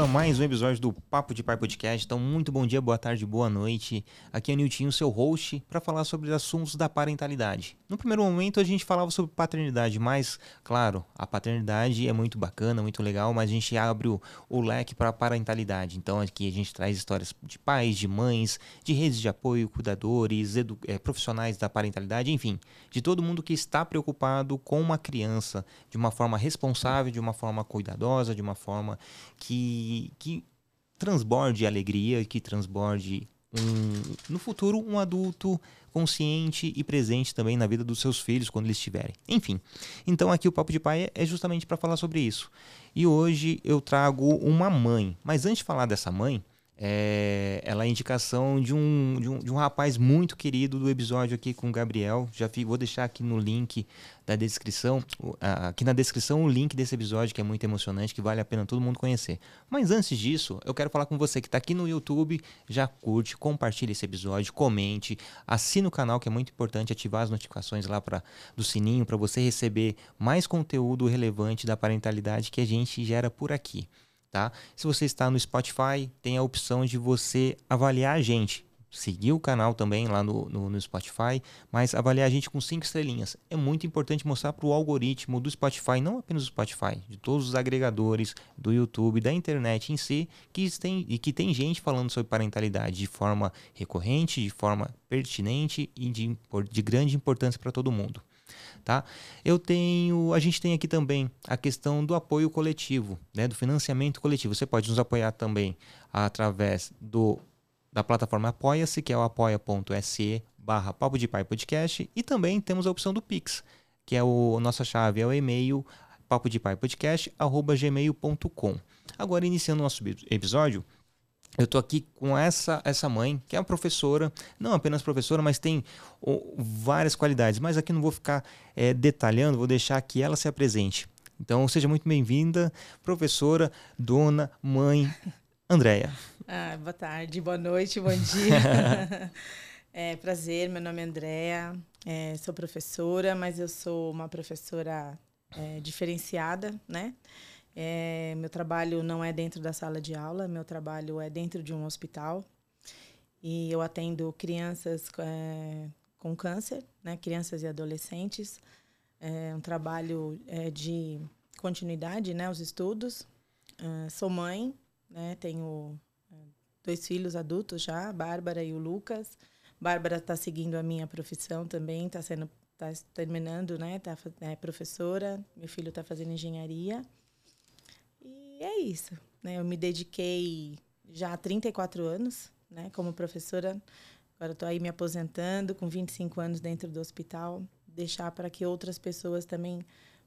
bem-vindo a mais um episódio do Papo de Pai Podcast. Então, muito bom dia, boa tarde, boa noite. Aqui é o Niltinho, seu host, para falar sobre assuntos da parentalidade. No primeiro momento, a gente falava sobre paternidade, mas, claro, a paternidade é muito bacana, muito legal, mas a gente abre o, o leque para a parentalidade. Então, aqui a gente traz histórias de pais, de mães, de redes de apoio, cuidadores, é, profissionais da parentalidade, enfim, de todo mundo que está preocupado com uma criança de uma forma responsável, de uma forma cuidadosa, de uma forma que, que transborde alegria, que transborde um, no futuro um adulto consciente e presente também na vida dos seus filhos quando eles estiverem. Enfim, então aqui o Papo de Pai é justamente para falar sobre isso. E hoje eu trago uma mãe, mas antes de falar dessa mãe, é, ela é indicação de um, de, um, de um rapaz muito querido do episódio aqui com o Gabriel. Já vou deixar aqui no link da descrição, aqui na descrição o link desse episódio que é muito emocionante, que vale a pena todo mundo conhecer. Mas antes disso, eu quero falar com você que está aqui no YouTube, já curte, compartilhe esse episódio, comente, assine o canal que é muito importante, ativar as notificações lá para do sininho para você receber mais conteúdo relevante da parentalidade que a gente gera por aqui tá? Se você está no Spotify, tem a opção de você avaliar a gente. Seguir o canal também lá no, no, no Spotify, mas avaliar a gente com cinco estrelinhas. É muito importante mostrar para o algoritmo do Spotify, não apenas do Spotify, de todos os agregadores, do YouTube, da internet em si, que tem, e que tem gente falando sobre parentalidade de forma recorrente, de forma pertinente e de, de grande importância para todo mundo tá? Eu tenho, a gente tem aqui também a questão do apoio coletivo, né, do financiamento coletivo. Você pode nos apoiar também através do da plataforma Apoia-se, que é o apoia.se barra Papo de Pai Podcast, e também temos a opção do Pix, que é o nossa chave, é o e-mail papo de pai podcast arroba gmail.com. Agora iniciando o nosso episódio, eu tô aqui com essa essa mãe, que é uma professora, não apenas professora, mas tem oh, várias qualidades. Mas aqui não vou ficar é, detalhando, vou deixar que ela se apresente. Então, seja muito bem-vinda, professora, dona, mãe, Andréia. Ah, boa tarde, boa noite, bom dia. é, prazer, meu nome é Andréia, é, sou professora, mas eu sou uma professora é, diferenciada, né? É, meu trabalho não é dentro da sala de aula, meu trabalho é dentro de um hospital. E eu atendo crianças é, com câncer, né, crianças e adolescentes. É um trabalho é, de continuidade, né, os estudos. É, sou mãe, né, tenho é, dois filhos adultos já, a Bárbara e o Lucas. Bárbara está seguindo a minha profissão também, está sendo tá terminando, né, tá, é professora. Meu filho está fazendo engenharia. E é isso. Né? Eu me dediquei já há 34 anos né, como professora. Agora estou aí me aposentando com 25 anos dentro do hospital. Deixar para que outras pessoas também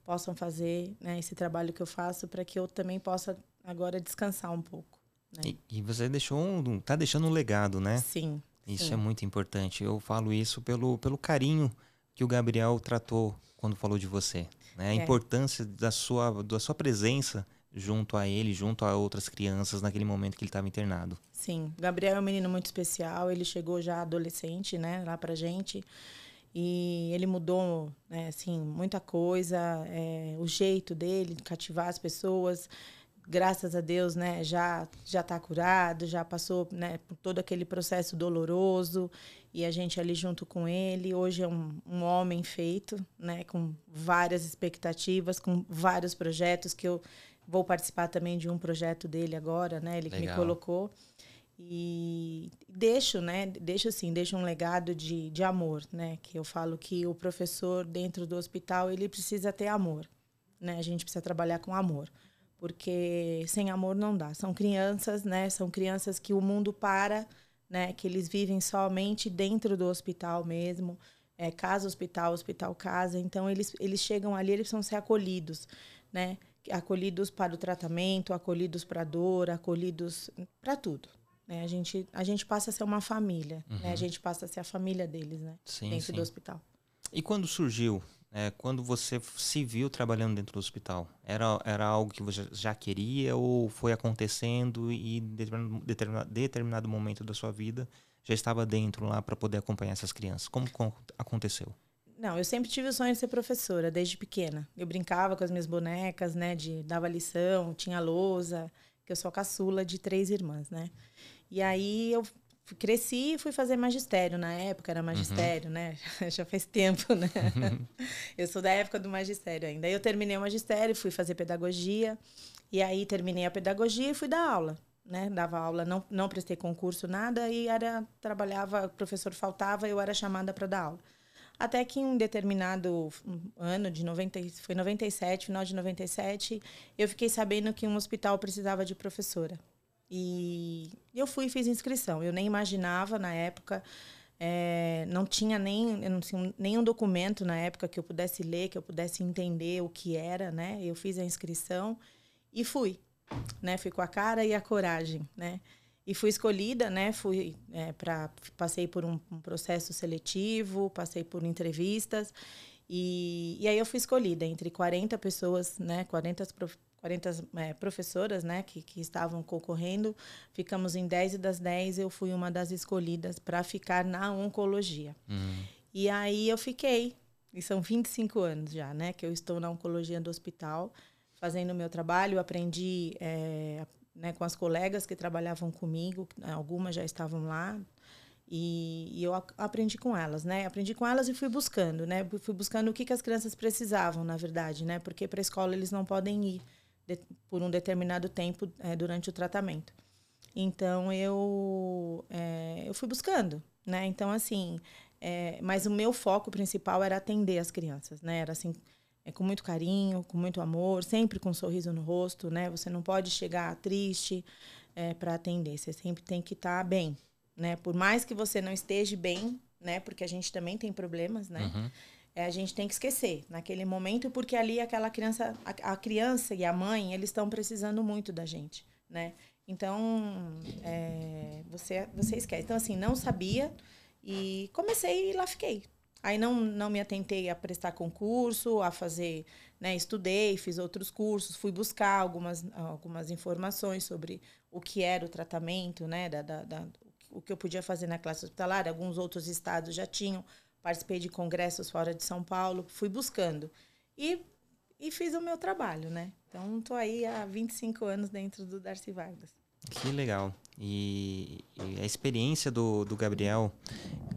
possam fazer né, esse trabalho que eu faço, para que eu também possa agora descansar um pouco. Né? E, e, você deixou um, tá deixando um legado, né? Sim. Isso sim. é muito importante. Eu falo isso pelo, pelo carinho que o Gabriel tratou quando falou de você. Né? A é. importância da sua, da sua presença junto a ele, junto a outras crianças naquele momento que ele estava internado. Sim, Gabriel é um menino muito especial, ele chegou já adolescente, né, lá pra gente. E ele mudou, né, assim, muita coisa, é, o jeito dele de cativar as pessoas. Graças a Deus, né, já já está curado, já passou, né, por todo aquele processo doloroso e a gente ali junto com ele. Hoje é um, um homem feito, né, com várias expectativas, com vários projetos que eu Vou participar também de um projeto dele agora, né? Ele Legal. me colocou. E deixo, né? Deixo assim, deixo um legado de, de amor, né? Que eu falo que o professor dentro do hospital, ele precisa ter amor, né? A gente precisa trabalhar com amor. Porque sem amor não dá. São crianças, né? São crianças que o mundo para, né? Que eles vivem somente dentro do hospital mesmo. É, casa, hospital, hospital, casa. Então, eles, eles chegam ali, eles precisam ser acolhidos, né? Acolhidos para o tratamento, acolhidos para a dor, acolhidos para tudo. Né? A, gente, a gente passa a ser uma família, uhum. né? a uhum. gente passa a ser a família deles né? Sim, dentro sim. do hospital. E quando surgiu, é, quando você se viu trabalhando dentro do hospital, era, era algo que você já queria ou foi acontecendo e em determinado, determinado momento da sua vida já estava dentro lá para poder acompanhar essas crianças? Como, como aconteceu? Não, eu sempre tive o sonho de ser professora, desde pequena. Eu brincava com as minhas bonecas, né? De dava lição, tinha lousa. que eu sou a caçula de três irmãs, né? E aí eu cresci e fui fazer magistério. Na época era magistério, uhum. né? Já faz tempo, né? eu sou da época do magistério ainda. Aí eu terminei o magistério, fui fazer pedagogia. E aí terminei a pedagogia e fui dar aula. Né? Dava aula, não, não prestei concurso, nada, e era trabalhava, o professor faltava, eu era chamada para dar aula. Até que em um determinado ano de 90, foi 97, final de 97, eu fiquei sabendo que um hospital precisava de professora. E eu fui e fiz inscrição. Eu nem imaginava na época, é, não tinha nem não tinha nenhum documento na época que eu pudesse ler, que eu pudesse entender o que era, né? Eu fiz a inscrição e fui, né? Fui com a cara e a coragem, né? E fui escolhida, né? Fui é, para passei por um, um, processo seletivo, passei por entrevistas e, e aí eu fui escolhida entre 40 pessoas, né? 40 40 é, professoras né, que, que estavam concorrendo, ficamos em 10 e das 10 eu fui uma das escolhidas para ficar na oncologia. Uhum. E aí eu fiquei, e são 25 anos já, né, que eu estou na oncologia do hospital, fazendo o meu trabalho, aprendi é, né, com as colegas que trabalhavam comigo, algumas já estavam lá, e, e, eu aprendi com elas, né? Aprendi com elas e fui buscando, né? Fui buscando o que, que as crianças precisavam, na verdade, né? Porque para a escola eles não podem ir de, por um determinado tempo é, durante o tratamento. Então eu é, eu fui buscando, né? Então assim, é, mas o meu foco principal era atender as crianças, né? Era assim é, com muito carinho, com muito amor, sempre com um sorriso no rosto, né? Você não pode chegar triste é, para atender. Você sempre tem que estar tá bem, né? Por mais que você não esteja bem, né? Porque a gente também tem problemas, né? Uhum é, a gente tem que esquecer naquele momento, porque ali aquela criança, a, a criança e a mãe, eles estão precisando muito da gente, né? Então, é, você, você esquece. Então, assim, não sabia e comecei e lá fiquei. Aí não, não me atentei a prestar concurso, a fazer, né? Estudei, fiz outros cursos, fui buscar algumas, algumas informações sobre o que era o tratamento, né? Da, da, da, o que eu podia fazer na classe hospitalar. Alguns outros estados já tinham participei de congressos fora de São Paulo, fui buscando. E, e fiz o meu trabalho, né? Então, estou aí há 25 anos dentro do Darcy Vargas. Que legal. E, e, a experiência do, do Gabriel,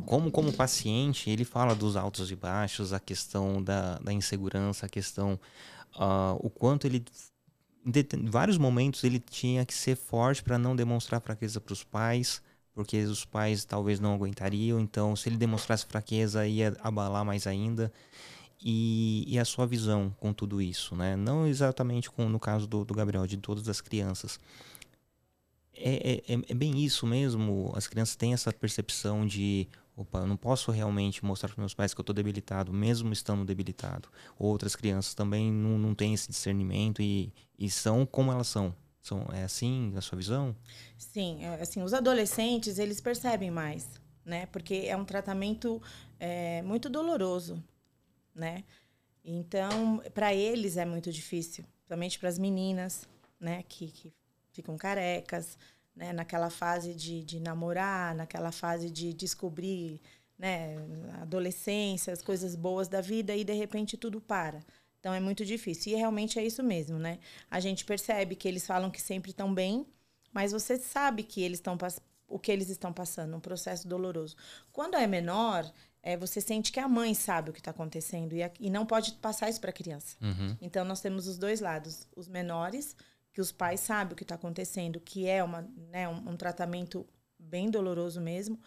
como, como paciente, ele fala dos altos e baixos, a questão da, da insegurança, a questão. Uh, o quanto ele. Em vários momentos ele tinha que ser forte para não demonstrar fraqueza para os pais, porque os pais talvez não aguentariam. Então, se ele demonstrasse fraqueza, ia abalar mais ainda. E, e a sua visão com tudo isso, né? Não exatamente com, no caso do, do Gabriel, de todas as crianças. É, é, é, é bem isso mesmo? As crianças têm essa percepção de opa, eu não posso realmente mostrar para meus pais que eu estou debilitado, mesmo estando debilitado. Outras crianças também não, não têm esse discernimento e, e são como elas são. São, é assim a sua visão? Sim, é, assim, os adolescentes, eles percebem mais, né? Porque é um tratamento é, muito doloroso, né? Então, para eles é muito difícil, principalmente para as meninas, né? Que, que ficam carecas, né? Naquela fase de, de namorar, naquela fase de descobrir, né? Adolescência, as coisas boas da vida e de repente tudo para. Então é muito difícil. E realmente é isso mesmo, né? A gente percebe que eles falam que sempre estão bem, mas você sabe que eles estão o que eles estão passando, um processo doloroso. Quando é menor, é, você sente que a mãe sabe o que está acontecendo e, a, e, não pode passar isso para a criança. Uhum. Então nós temos os dois lados, os menores que os pais sabem o que está acontecendo, que é uma, né, um, um tratamento bem doloroso mesmo,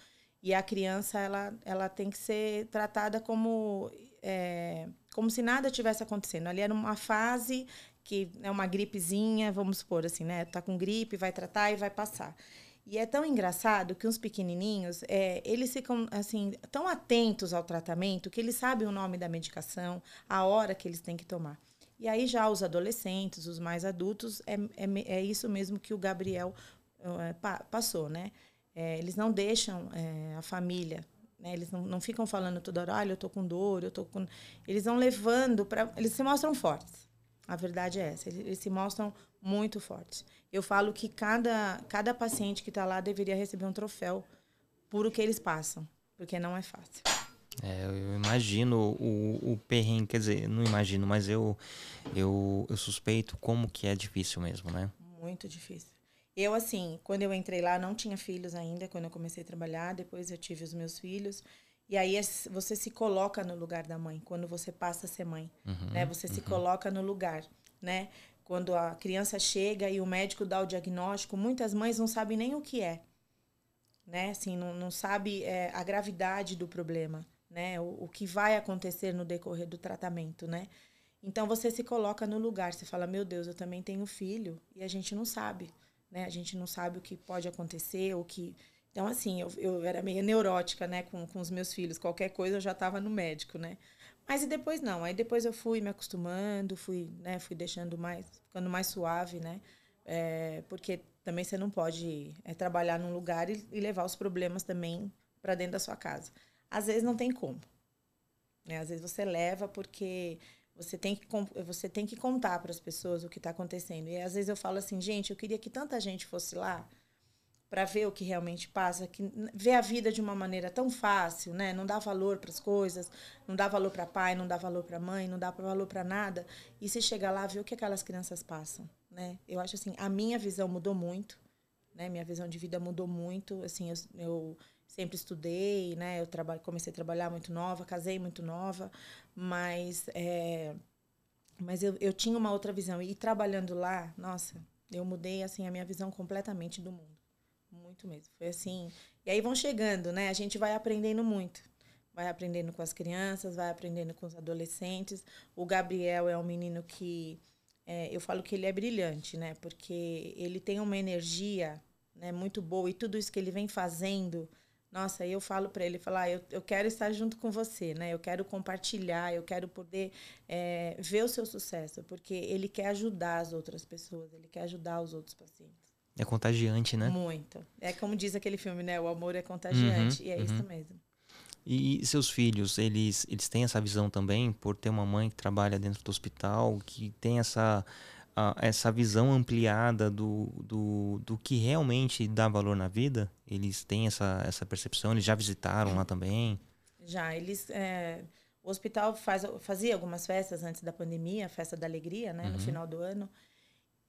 e a criança ela, ela tem que ser tratada como é, como se nada tivesse acontecendo. Ali era uma fase que é uma gripezinha, vamos supor assim, né? Tá com gripe, vai tratar e vai passar. E é tão engraçado que uns pequenininhos, é, eles ficam assim tão atentos ao tratamento que eles sabem o nome da medicação, a hora que eles têm que tomar. E aí já os adolescentes, os mais adultos, é, é, é isso mesmo que o Gabriel é, pa, passou, né? É, eles não deixam é, a família né? Eles não, não ficam falando toda hora, olha, eu tô com dor, eu tô com. Eles vão levando para. Eles se mostram fortes. A verdade é essa. Eles, eles se mostram muito fortes. Eu falo que cada, cada paciente que está lá deveria receber um troféu por o que eles passam, porque não é fácil. É, eu imagino o, o perrengue, quer dizer, não imagino, mas eu, eu, eu suspeito como que é difícil mesmo, né? Muito difícil. Eu, assim, quando eu entrei lá, não tinha filhos ainda, quando eu comecei a trabalhar. Depois eu tive os meus filhos. E aí você se coloca no lugar da mãe, quando você passa a ser mãe. Uhum, né? Você uhum. se coloca no lugar, né? Quando a criança chega e o médico dá o diagnóstico, muitas mães não sabem nem o que é. Né? Assim, não, não sabe é, a gravidade do problema, né? O, o que vai acontecer no decorrer do tratamento, né? Então você se coloca no lugar, você fala, meu Deus, eu também tenho filho e a gente não sabe, né? A gente não sabe o que pode acontecer, o que então, assim, eu, eu era meio neurótica, né, com, com os meus filhos. Qualquer coisa eu já estava no médico, né? Mas e depois não. Aí depois eu fui me acostumando, fui, né, fui deixando mais, ficando mais suave, né? É, porque também você não pode é, trabalhar num lugar e, e levar os problemas também para dentro da sua casa. Às vezes não tem como. Né? Às vezes você leva porque você tem que, você tem que contar para as pessoas o que está acontecendo. E às vezes eu falo assim, gente, eu queria que tanta gente fosse lá para ver o que realmente passa, que vê a vida de uma maneira tão fácil, né? Não dá valor para as coisas, não dá valor para pai, não dá valor para mãe, não dá valor para nada. E se chegar lá, ver o que aquelas crianças passam, né? Eu acho assim, a minha visão mudou muito, né? Minha visão de vida mudou muito, assim, eu, eu sempre estudei, né? Eu trabalho, comecei a trabalhar muito nova, casei muito nova, mas é, mas eu, eu tinha uma outra visão e trabalhando lá, nossa, eu mudei assim a minha visão completamente do mundo. Muito mesmo. Foi assim. E aí vão chegando, né? A gente vai aprendendo muito. Vai aprendendo com as crianças, vai aprendendo com os adolescentes. O Gabriel é um menino que é, eu falo que ele é brilhante, né? Porque ele tem uma energia né, muito boa e tudo isso que ele vem fazendo. Nossa, eu falo para ele, falar, ah, eu, eu quero estar junto com você, né? Eu quero compartilhar, eu quero poder é, ver o seu sucesso, porque ele quer ajudar as outras pessoas, ele quer ajudar os outros pacientes. É contagiante, né? Muito. É como diz aquele filme, né? O amor é contagiante. Uhum, e é uhum. isso mesmo. E seus filhos, eles, eles têm essa visão também, por ter uma mãe que trabalha dentro do hospital, que tem essa, a, essa visão ampliada do, do, do que realmente dá valor na vida? Eles têm essa, essa percepção? Eles já visitaram lá também? Já, eles... É, o hospital faz, fazia algumas festas antes da pandemia, a festa da alegria, né? Uhum. No final do ano.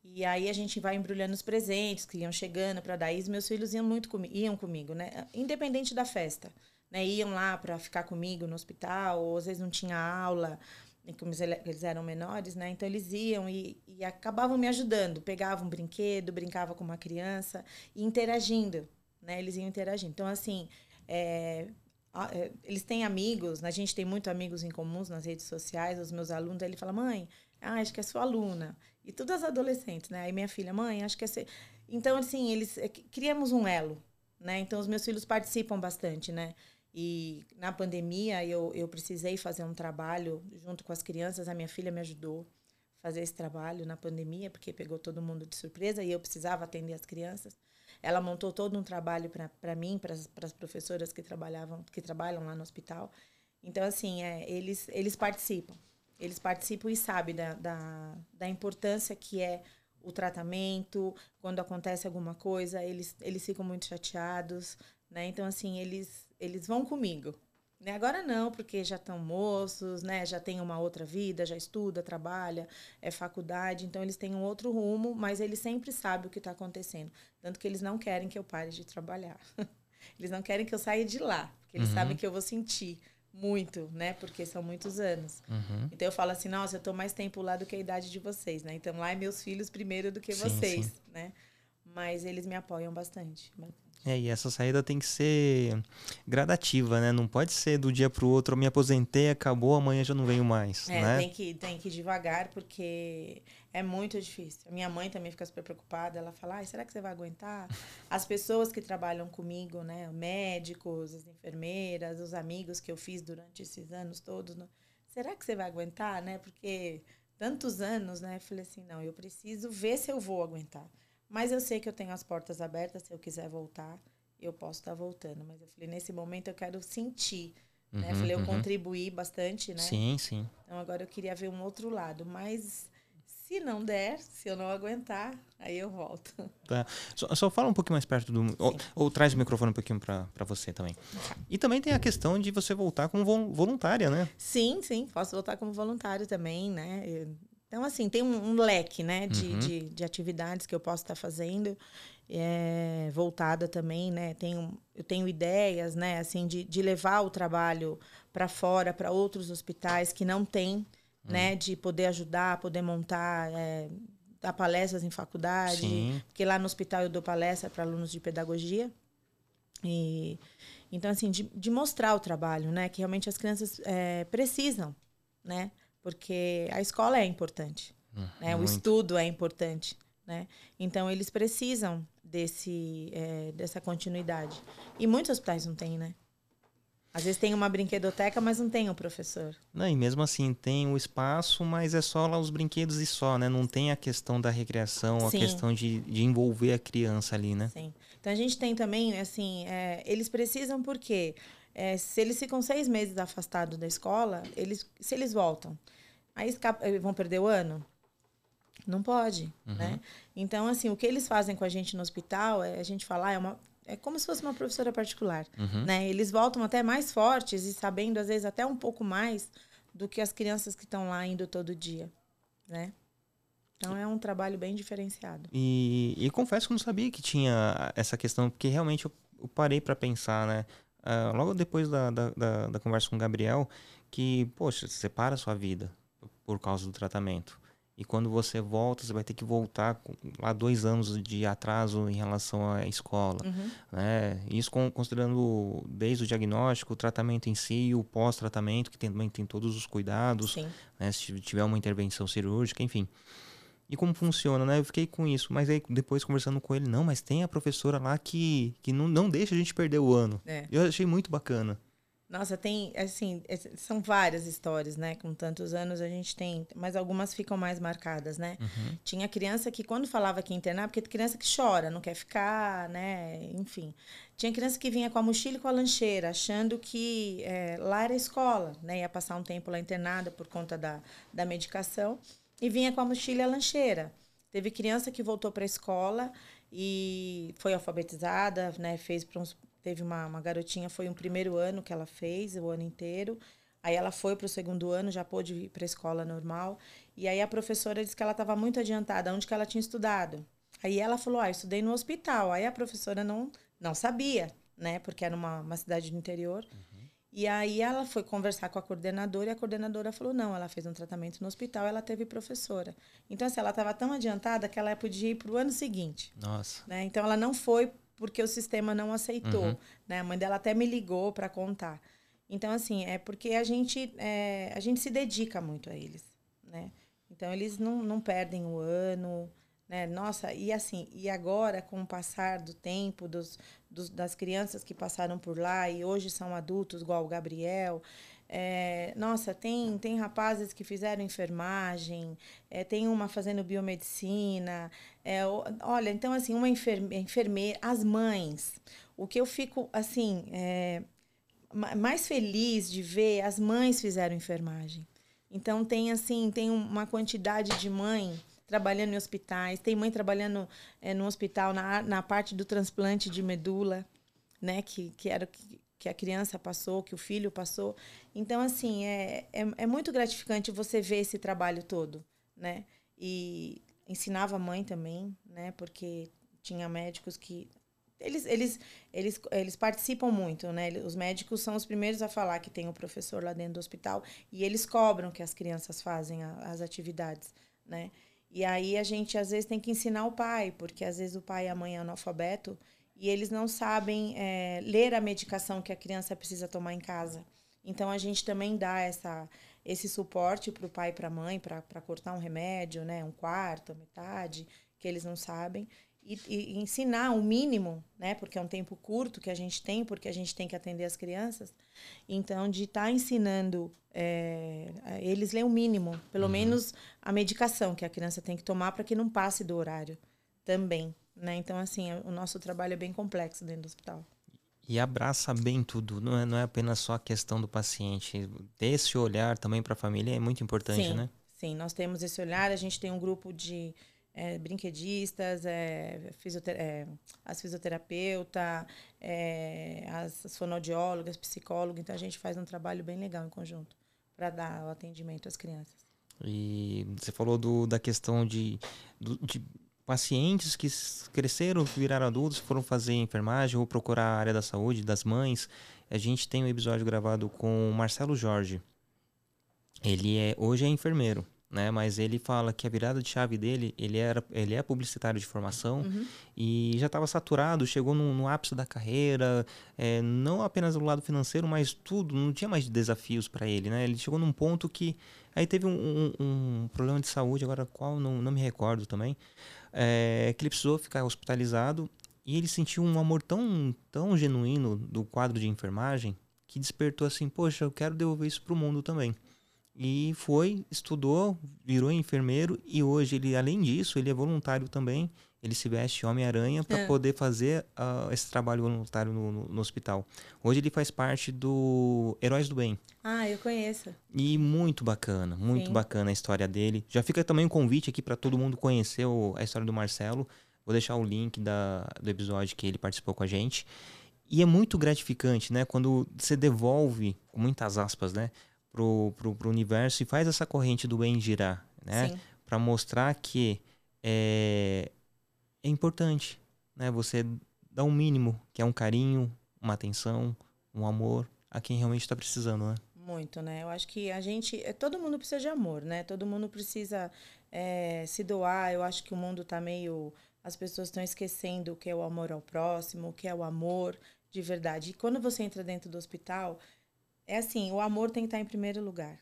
E aí a gente vai embrulhando os presentes que iam chegando para dar. E meus filhos iam muito comigo, iam comigo, né? Independente da festa, né? Iam lá para ficar comigo no hospital, ou às vezes não tinha aula, e como eles eram menores, né? Então eles iam e, e acabavam me ajudando. Pegavam um brinquedo, brincava com uma criança e interagindo, né? Eles iam interagindo. Então assim, é, é eles têm amigos, né? a gente tem muito amigos em comuns nas redes sociais, os meus alunos, aí ele fala, mãe, ah, acho que é sua aluna. E todas as adolescentes, né? Aí minha filha, mãe, acho que é ser. Então, assim, eles é, criamos um elo, né? Então, os meus filhos participam bastante, né? E na pandemia eu, eu precisei fazer um trabalho junto com as crianças. A minha filha me ajudou a fazer esse trabalho na pandemia, porque pegou todo mundo de surpresa e eu precisava atender as crianças. Ela montou todo um trabalho para mim, para as professoras que trabalhavam, que trabalham lá no hospital. Então, assim, é, eles, eles participam. Eles participam e sabem da, da, da importância que é o tratamento, quando acontece alguma coisa, eles, eles ficam muito chateados, né? Então, assim, eles, eles vão comigo. Né? Agora não, porque já estão moços, né? Já tem uma outra vida, já estuda, trabalha, é faculdade, então eles têm um outro rumo, mas eles sempre sabem o que está acontecendo. Tanto que eles não querem que eu pare de trabalhar. eles não querem que eu saia de lá, porque eles uhum. sabem que eu vou sentir muito, né? Porque são muitos anos. Uhum. Então eu falo assim, nossa, eu tô mais tempo lá do que a idade de vocês, né? Então lá é meus filhos primeiro do que sim, vocês, sim. né? Mas eles me apoiam bastante. É, e essa saída tem que ser gradativa, né? Não pode ser do dia para o outro, eu me aposentei, acabou, amanhã já não venho mais, é, né? tem que, tem que devagar, porque é muito difícil. Minha mãe também fica super preocupada, ela fala, será que você vai aguentar? As pessoas que trabalham comigo, né? Médicos, as enfermeiras, os amigos que eu fiz durante esses anos todos, será que você vai aguentar, né? Porque tantos anos, né? Eu falei assim, não, eu preciso ver se eu vou aguentar. Mas eu sei que eu tenho as portas abertas, se eu quiser voltar, eu posso estar voltando. Mas eu falei, nesse momento eu quero sentir. Né? Uhum, né? Eu falei, eu uhum. contribuí bastante, né? Sim, sim. Então agora eu queria ver um outro lado. Mas se não der, se eu não aguentar, aí eu volto. Tá. Só, só fala um pouquinho mais perto do. Ou, ou, traz o microfone um pouquinho para você também. Tá. E também tem a questão de você voltar como voluntária, né? Sim, sim. Posso voltar como voluntário também, né? Eu Então, assim, tem um, um leque, né, de, uhum. de, de, atividades que eu posso estar fazendo, é, voltada também, né, tenho, eu tenho ideias, né, assim, de, de levar o trabalho para fora, para outros hospitais que não têm, uhum. né, de poder ajudar, poder montar, é, dar palestras em faculdade, Sim. porque lá no hospital eu dou palestra para alunos de pedagogia, e então, assim, de, de mostrar o trabalho, né, que realmente as crianças é, precisam, né, porque a escola é importante, hum, né? o estudo é importante. Né? Então, eles precisam desse, é, dessa continuidade. E muitos hospitais não têm, né? Às vezes tem uma brinquedoteca, mas não tem o professor. Não, e mesmo assim, tem o espaço, mas é só lá os brinquedos e só, né? Não tem a questão da recreação, Sim. a questão de, de envolver a criança ali, né? Sim. Então a gente tem também, assim, é, eles precisam porque é, se eles ficam seis meses afastados da escola, eles, se eles voltam, aí eh, vão perder o ano? Não pode, uhum. né? Então, assim, o que eles fazem com a gente no hospital, é a gente falar, ah, é, uma, é como se fosse uma professora particular, uhum. né? Eles voltam até mais fortes e sabendo, às vezes, até um pouco mais do que as crianças que estão lá indo todo dia, né? Então é um trabalho bem diferenciado. E, e confesso que não sabia que tinha essa questão, porque realmente eu, eu parei para pensar, né? Uh, logo depois da, da, da, da, conversa com o Gabriel, que, poxa, separa a sua vida por causa do tratamento. E quando você volta, você vai ter que voltar com, lá dois anos de atraso em relação à escola. Uhum. Né? Isso com, considerando desde o diagnóstico, o tratamento em si e o pós-tratamento, que também tem todos os cuidados, né? se tiver uma intervenção cirúrgica, enfim. E como funciona, né? Eu fiquei com isso. Mas aí depois conversando com ele, não, mas tem a professora lá que, que não, não deixa a gente perder o ano. É. Eu achei muito bacana. Nossa, tem, assim, são várias histórias, né? Com tantos anos a gente tem, mas algumas ficam mais marcadas, né? Uhum. Tinha criança que quando falava que ia internar, porque criança que chora, não quer ficar, né? Enfim. Tinha criança que vinha com a mochila e com a lancheira, achando que é, lá era escola, né? Ia passar um tempo lá internada por conta da, da medicação e vinha com a mochila lancheira. Teve criança que voltou para a escola e foi alfabetizada, né? Fez uns, teve uma, uma garotinha, foi um primeiro ano que ela fez, o ano inteiro. Aí ela foi para o segundo ano, já pôde ir para a escola normal. E aí a professora disse que ela estava muito adiantada, onde que ela tinha estudado. Aí ela falou, ah, estudei no hospital. Aí a professora não, não sabia, né? Porque era uma, uma cidade do interior. Uhum. E aí ela foi conversar com a coordenadora e a coordenadora falou: não, ela fez um tratamento no hospital, ela teve professora. Então, assim, ela estava tão adiantada que ela podia ir para o ano seguinte. Nossa. Né? Então, ela não foi porque o sistema não aceitou. Uhum. Né? A mãe dela até me ligou para contar. Então, assim, é porque a gente, é, a gente se dedica muito a eles. Né? Então, eles não, não perdem o ano. Né? Nossa, e assim, e agora, com o passar do tempo, dos, dos, das crianças que passaram por lá e hoje são adultos, igual o Gabriel, é, nossa, tem, tem rapazes que fizeram enfermagem, é, tem uma fazendo biomedicina. É, olha, então, assim, uma enferme, enfermeira, as mães. O que eu fico, assim, é, mais feliz de ver, as mães fizeram enfermagem. Então, tem, assim, tem uma quantidade de mãe trabalhando em hospitais, tem mãe trabalhando é, no hospital na, na parte do transplante de medula, né? Que, que era que, que a criança passou, que o filho passou. Então, assim, é, é, é muito gratificante você ver esse trabalho todo, né? E ensinava a mãe também, né? Porque tinha médicos que eles, eles, eles, eles participam muito, né? Os médicos são os primeiros a falar que tem o um professor lá dentro do hospital e eles cobram que as crianças fazem a, as atividades, né? E aí a gente às vezes tem que ensinar o pai, porque às vezes o pai e a mãe é analfabeto e eles não sabem é, ler a medicação que a criança precisa tomar em casa. Então a gente também dá essa, esse suporte para o pai e para a mãe para cortar um remédio, né, um quarto, metade, que eles não sabem e, e, ensinar o mínimo, né? Porque é um tempo curto que a gente tem, porque a gente tem que atender as crianças. Então, de estar tá ensinando é, eles ler o mínimo, pelo uhum. menos a medicação que a criança tem que tomar para que não passe do horário também, né? Então, assim, o nosso trabalho é bem complexo dentro do hospital. E abraça bem tudo, não é, não é apenas só a questão do paciente. Ter esse olhar também para a família é muito importante, sim, né? Sim, nós temos esse olhar. A gente tem um grupo de é, brinquedistas, é, fisiotera é, as fisioterapeutas, é, as, as fonoaudiólogas, psicólogas. Então, a gente faz um trabalho bem legal em conjunto para dar o atendimento às crianças. E você falou do, da questão de, do, de pacientes que cresceram, viraram adultos, foram fazer enfermagem ou procurar a área da saúde, das mães. A gente tem um episódio gravado com o Marcelo Jorge. Ele é hoje é enfermeiro né? Mas ele fala que a virada de chave dele, ele era, ele é publicitário de formação uhum. e já estava saturado, chegou no, no, ápice da carreira, é, não apenas do lado financeiro, mas tudo, não tinha mais desafios para ele, né? Ele chegou num ponto que aí teve um, um, um problema de saúde, agora qual não, não me recordo também, é, que ele precisou ficar hospitalizado e ele sentiu um amor tão, tão genuíno do quadro de enfermagem que despertou assim, poxa, eu quero devolver isso para o mundo também. E foi, estudou, virou enfermeiro e hoje ele, além disso, ele é voluntário também. Ele se veste Homem-Aranha para é. poder fazer uh, esse trabalho voluntário no, no, no, hospital. Hoje ele faz parte do Heróis do Bem. Ah, eu conheço. E muito bacana, muito Sim. bacana a história dele. Já fica também um convite aqui para todo mundo conhecer o, a história do Marcelo. Vou deixar o link da, do episódio que ele participou com a gente. E é muito gratificante, né? Quando você devolve, com muitas aspas, né? Pro, pro, pro universo e faz essa corrente do bem girar, né? Para mostrar que é, é importante, né? Você dá um mínimo, que é um carinho, uma atenção, um amor a quem realmente está precisando, né? Muito, né? Eu acho que a gente, é, todo mundo precisa de amor, né? Todo mundo precisa é, se doar. Eu acho que o mundo está meio, as pessoas estão esquecendo o que é o amor ao próximo, o que é o amor de verdade. E quando você entra dentro do hospital, é assim, o amor tem que estar em primeiro lugar.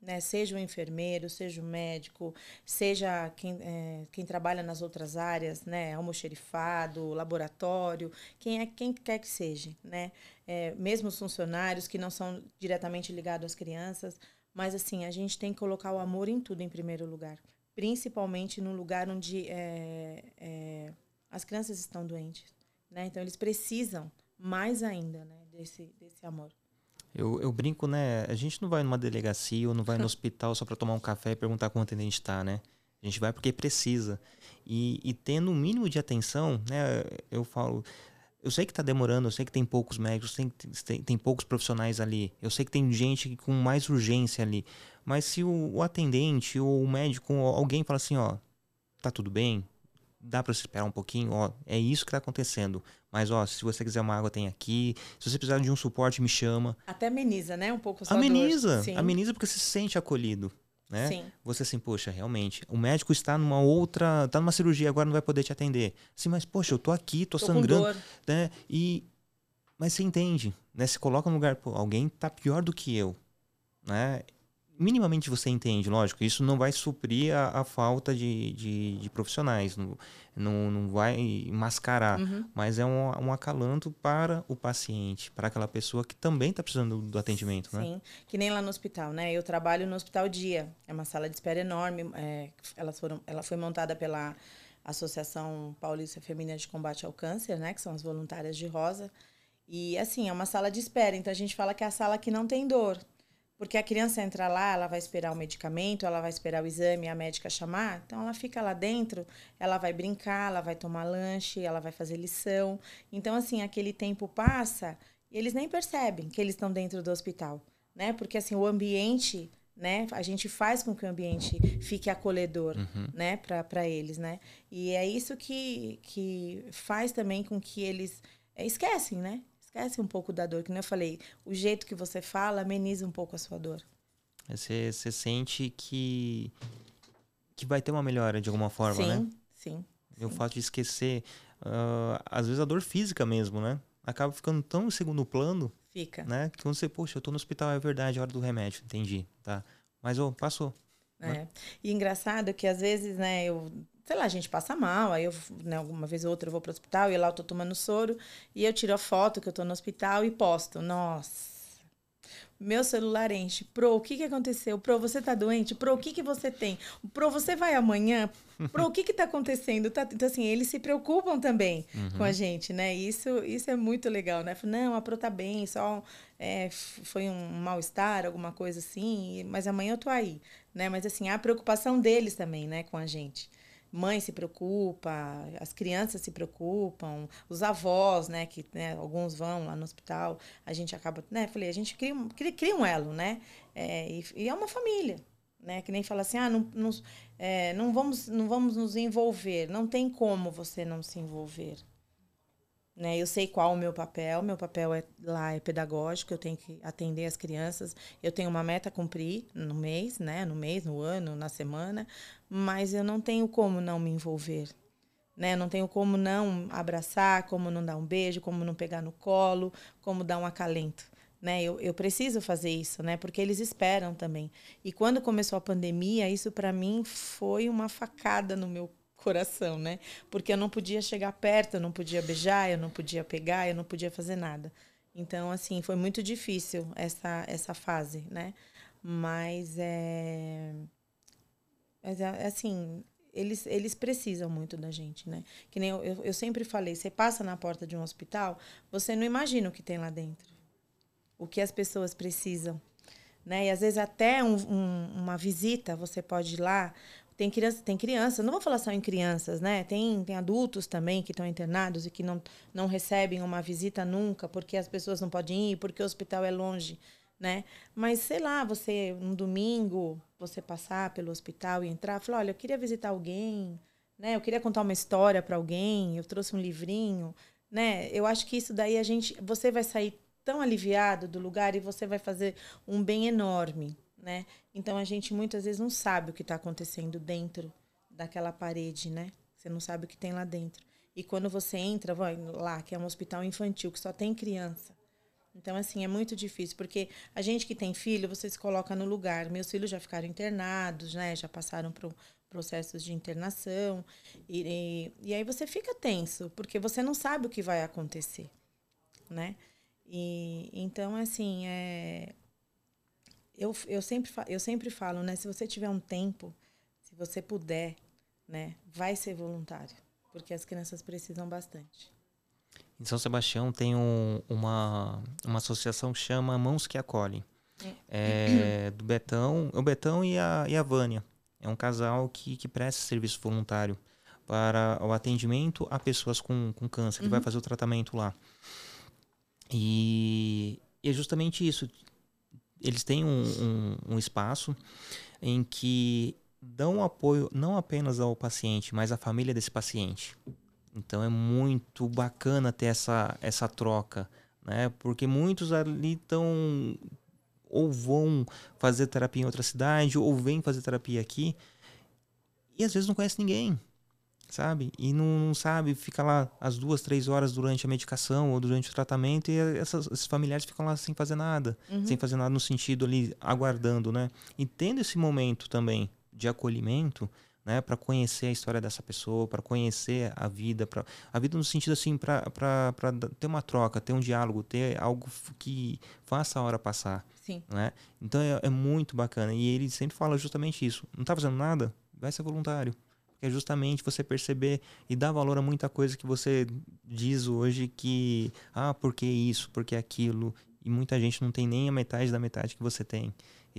Né? Seja o enfermeiro, seja o médico, seja quem, é, quem trabalha nas outras áreas, né? almoxerifado, laboratório, quem é quem quer que seja, né? É, mesmo os funcionários que não são diretamente ligados às crianças, mas assim a gente tem que colocar o amor em tudo em primeiro lugar, principalmente no lugar onde é, é, as crianças estão doentes, né? Então eles precisam mais ainda, né? Desse desse amor. Eu, eu brinco, né? A gente não vai numa delegacia ou não vai no hospital só para tomar um café e perguntar como o atendente está, né? A gente vai porque precisa. E, e tendo um mínimo de atenção, né? Eu falo, eu sei que está demorando, eu sei que tem poucos médicos, tem, tem, tem, poucos profissionais ali, eu sei que tem gente com mais urgência ali. Mas se o, o atendente ou o médico, alguém fala assim, ó, tá tudo bem, dá para esperar um pouquinho, ó, é isso que está acontecendo. Mas, ó, se você quiser uma água, tem aqui. Se você precisar de um suporte, me chama. Até ameniza, né? Um pouco a Ameniza. Dor. Ameniza porque você se sente acolhido. Né? Sim. Você assim, poxa, realmente, o médico está numa outra, está numa cirurgia agora não vai poder te atender. Sim, mas poxa, eu tô aqui, tô, tô sangrando, né? E mas você entende, né? Se coloca no lugar, pô, alguém tá pior do que eu, né? Minimamente você entende, lógico, isso não vai suprir a, a falta de, de, de, profissionais, não, não, não vai mascarar, uhum. mas é um, um acalanto para o paciente, para aquela pessoa que também está precisando do atendimento, Sim. né? Sim, que nem lá no hospital, né? Eu trabalho no Hospital Dia, é uma sala de espera enorme, é, elas foram, ela foi montada pela Associação Paulista Feminina de Combate ao Câncer, né? Que são as voluntárias de Rosa, e assim, é uma sala de espera, então a gente fala que é a sala que não tem dor, porque a criança entra lá, ela vai esperar o medicamento, ela vai esperar o exame, a médica chamar. Então ela fica lá dentro, ela vai brincar, ela vai tomar lanche, ela vai fazer lição. Então assim, aquele tempo passa e eles nem percebem que eles estão dentro do hospital, né? Porque assim, o ambiente, né? A gente faz com que o ambiente fique acolhedor, uhum. né, para eles, né? E é isso que que faz também com que eles é, esquecem, né? Esquece um pouco da dor. Que nem eu falei, o jeito que você fala ameniza um pouco a sua dor. Você, você sente que, que vai ter uma melhora de alguma forma, sim, né? Sim, sim. O fato de esquecer, uh, às vezes a dor física mesmo, né? Acaba ficando tão em segundo plano. Fica. Né? Que quando você, poxa, eu tô no hospital, é verdade, é hora do remédio, entendi, tá? Mas, ô, oh, passou. É. Né? E engraçado que às vezes, né, eu sei lá, a gente passa mal, aí eu, né, alguma vez ou outra eu vou pro hospital e lá eu tô tomando soro e eu tiro a foto que eu tô no hospital e posto. Nossa. Meu celular enche. Pro, o que que aconteceu? Pro, você tá doente? Pro, o que que você tem? Pro, você vai amanhã? Pro, o que que tá acontecendo? Tá, então, assim, eles se preocupam também uhum. com a gente, né? Isso, isso é muito legal, né? Não, a Pro tá bem, só é, foi um mal-estar, alguma coisa assim, mas amanhã eu tô aí, né? Mas, assim, a preocupação deles também, né, com a gente mãe se preocupa, as crianças se preocupam, os avós, né, que né, alguns vão lá no hospital, a gente acaba, né, falei, a gente cria, cria, cria um elo, né, é, e, e, é uma família, né? Que nem fala assim, ah, não, não, é, não, vamos, não vamos nos envolver. Não tem como você não se envolver. Né? Eu sei qual o meu papel. Meu papel é, lá é pedagógico, eu tenho que atender as crianças. Eu tenho uma meta a cumprir no mês, né? no mês, no ano, na semana, mas eu não tenho como não me envolver. Né? Não tenho como não abraçar, como não dar um beijo, como não pegar no colo, como dar um acalento. Né? Eu, eu preciso fazer isso, né? Porque eles esperam também. E quando começou a pandemia, isso para mim foi uma facada no meu coração, né? Porque eu não podia chegar perto, eu não podia beijar, eu não podia pegar, eu não podia fazer nada. Então, assim, foi muito difícil essa, essa fase, né? Mas é. Mas é assim, eles, eles precisam muito da gente, né? Que nem eu, eu, eu sempre falei, você passa na porta de um hospital, você não imagina o que tem lá dentro. O que as pessoas precisam. Né? E às vezes até um, um, uma visita, você pode ir lá, tem criança, tem criança, não vou falar só em crianças, né? Tem, tem adultos também que estão internados e que não, não recebem uma visita nunca, porque as pessoas não podem ir, porque o hospital é longe, né? Mas sei lá, você um domingo, você passar pelo hospital e entrar, falar, olha, eu queria visitar alguém, né? Eu queria contar uma história para alguém, eu trouxe um livrinho, né? Eu acho que isso daí a gente, você vai sair tão aliviado do lugar e você vai fazer um bem enorme, né? Então a gente muitas vezes não sabe o que está acontecendo dentro daquela parede, né? Você não sabe o que tem lá dentro. E quando você entra, vai lá, que é um hospital infantil, que só tem criança. Então, assim, é muito difícil, porque a gente que tem filho, você se coloca no lugar. Meus filhos já ficaram internados, né? Já passaram por processos de internação. E, e, e aí você fica tenso, porque você não sabe o que vai acontecer, né? E, então, assim, é, eu, eu, sempre, eu sempre falo, né? Se você tiver um tempo, se você puder, né? Vai ser voluntário, porque as crianças precisam bastante. Em São Sebastião tem um, uma, uma associação que chama Mãos que Acolhem. É, do Betão, o Betão e a, e a Vânia. É um casal que, que presta serviço voluntário para o atendimento a pessoas com, com câncer, que uhum. vai fazer o tratamento lá. E, e é justamente isso eles têm um, um, um espaço em que dão apoio não apenas ao paciente, mas à família desse paciente. Então é muito bacana ter essa, essa troca, né? Porque muitos ali estão ou vão fazer terapia em outra cidade ou vêm fazer terapia aqui e às vezes não conhece ninguém sabe? E não, não, sabe, fica lá as duas, três horas durante a medicação ou durante o tratamento e essas, esses familiares ficam lá sem fazer nada, uhum. sem fazer nada no sentido ali, aguardando, né? E tendo esse momento também de acolhimento, né, para conhecer a história dessa pessoa, para conhecer a vida, para a vida no sentido assim, para ter uma troca, ter um diálogo, ter algo que faça a hora passar, Sim. né? Então é, é muito bacana e ele sempre fala justamente isso. Não está fazendo nada, vai ser voluntário é justamente você perceber e dar valor a muita coisa que você diz hoje que, ah, por que isso, por que aquilo, e muita gente não tem nem a metade da metade que você tem.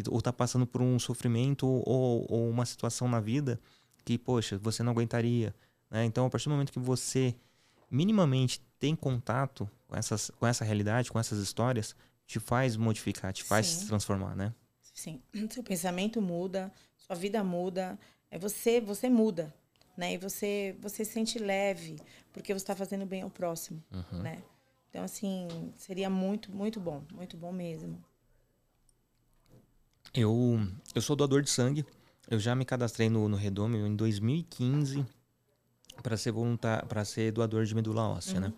Ou está passando por um sofrimento ou, ou, uma situação na vida que, poxa, você não aguentaria. Né? Então, a partir do momento que você minimamente tem contato com, essas, com essa realidade, com essas histórias, te faz modificar, te faz Sim. se transformar, né? Sim. Seu pensamento muda, sua vida muda, é você, você muda, né? E você, você se sente leve, porque você está fazendo bem ao próximo, uhum. né? Então, assim, seria muito, muito bom, muito bom mesmo. Eu, eu sou doador de sangue. Eu já me cadastrei no, no Redome em 2015 para ser voluntário, para ser doador de medula óssea, uhum. né?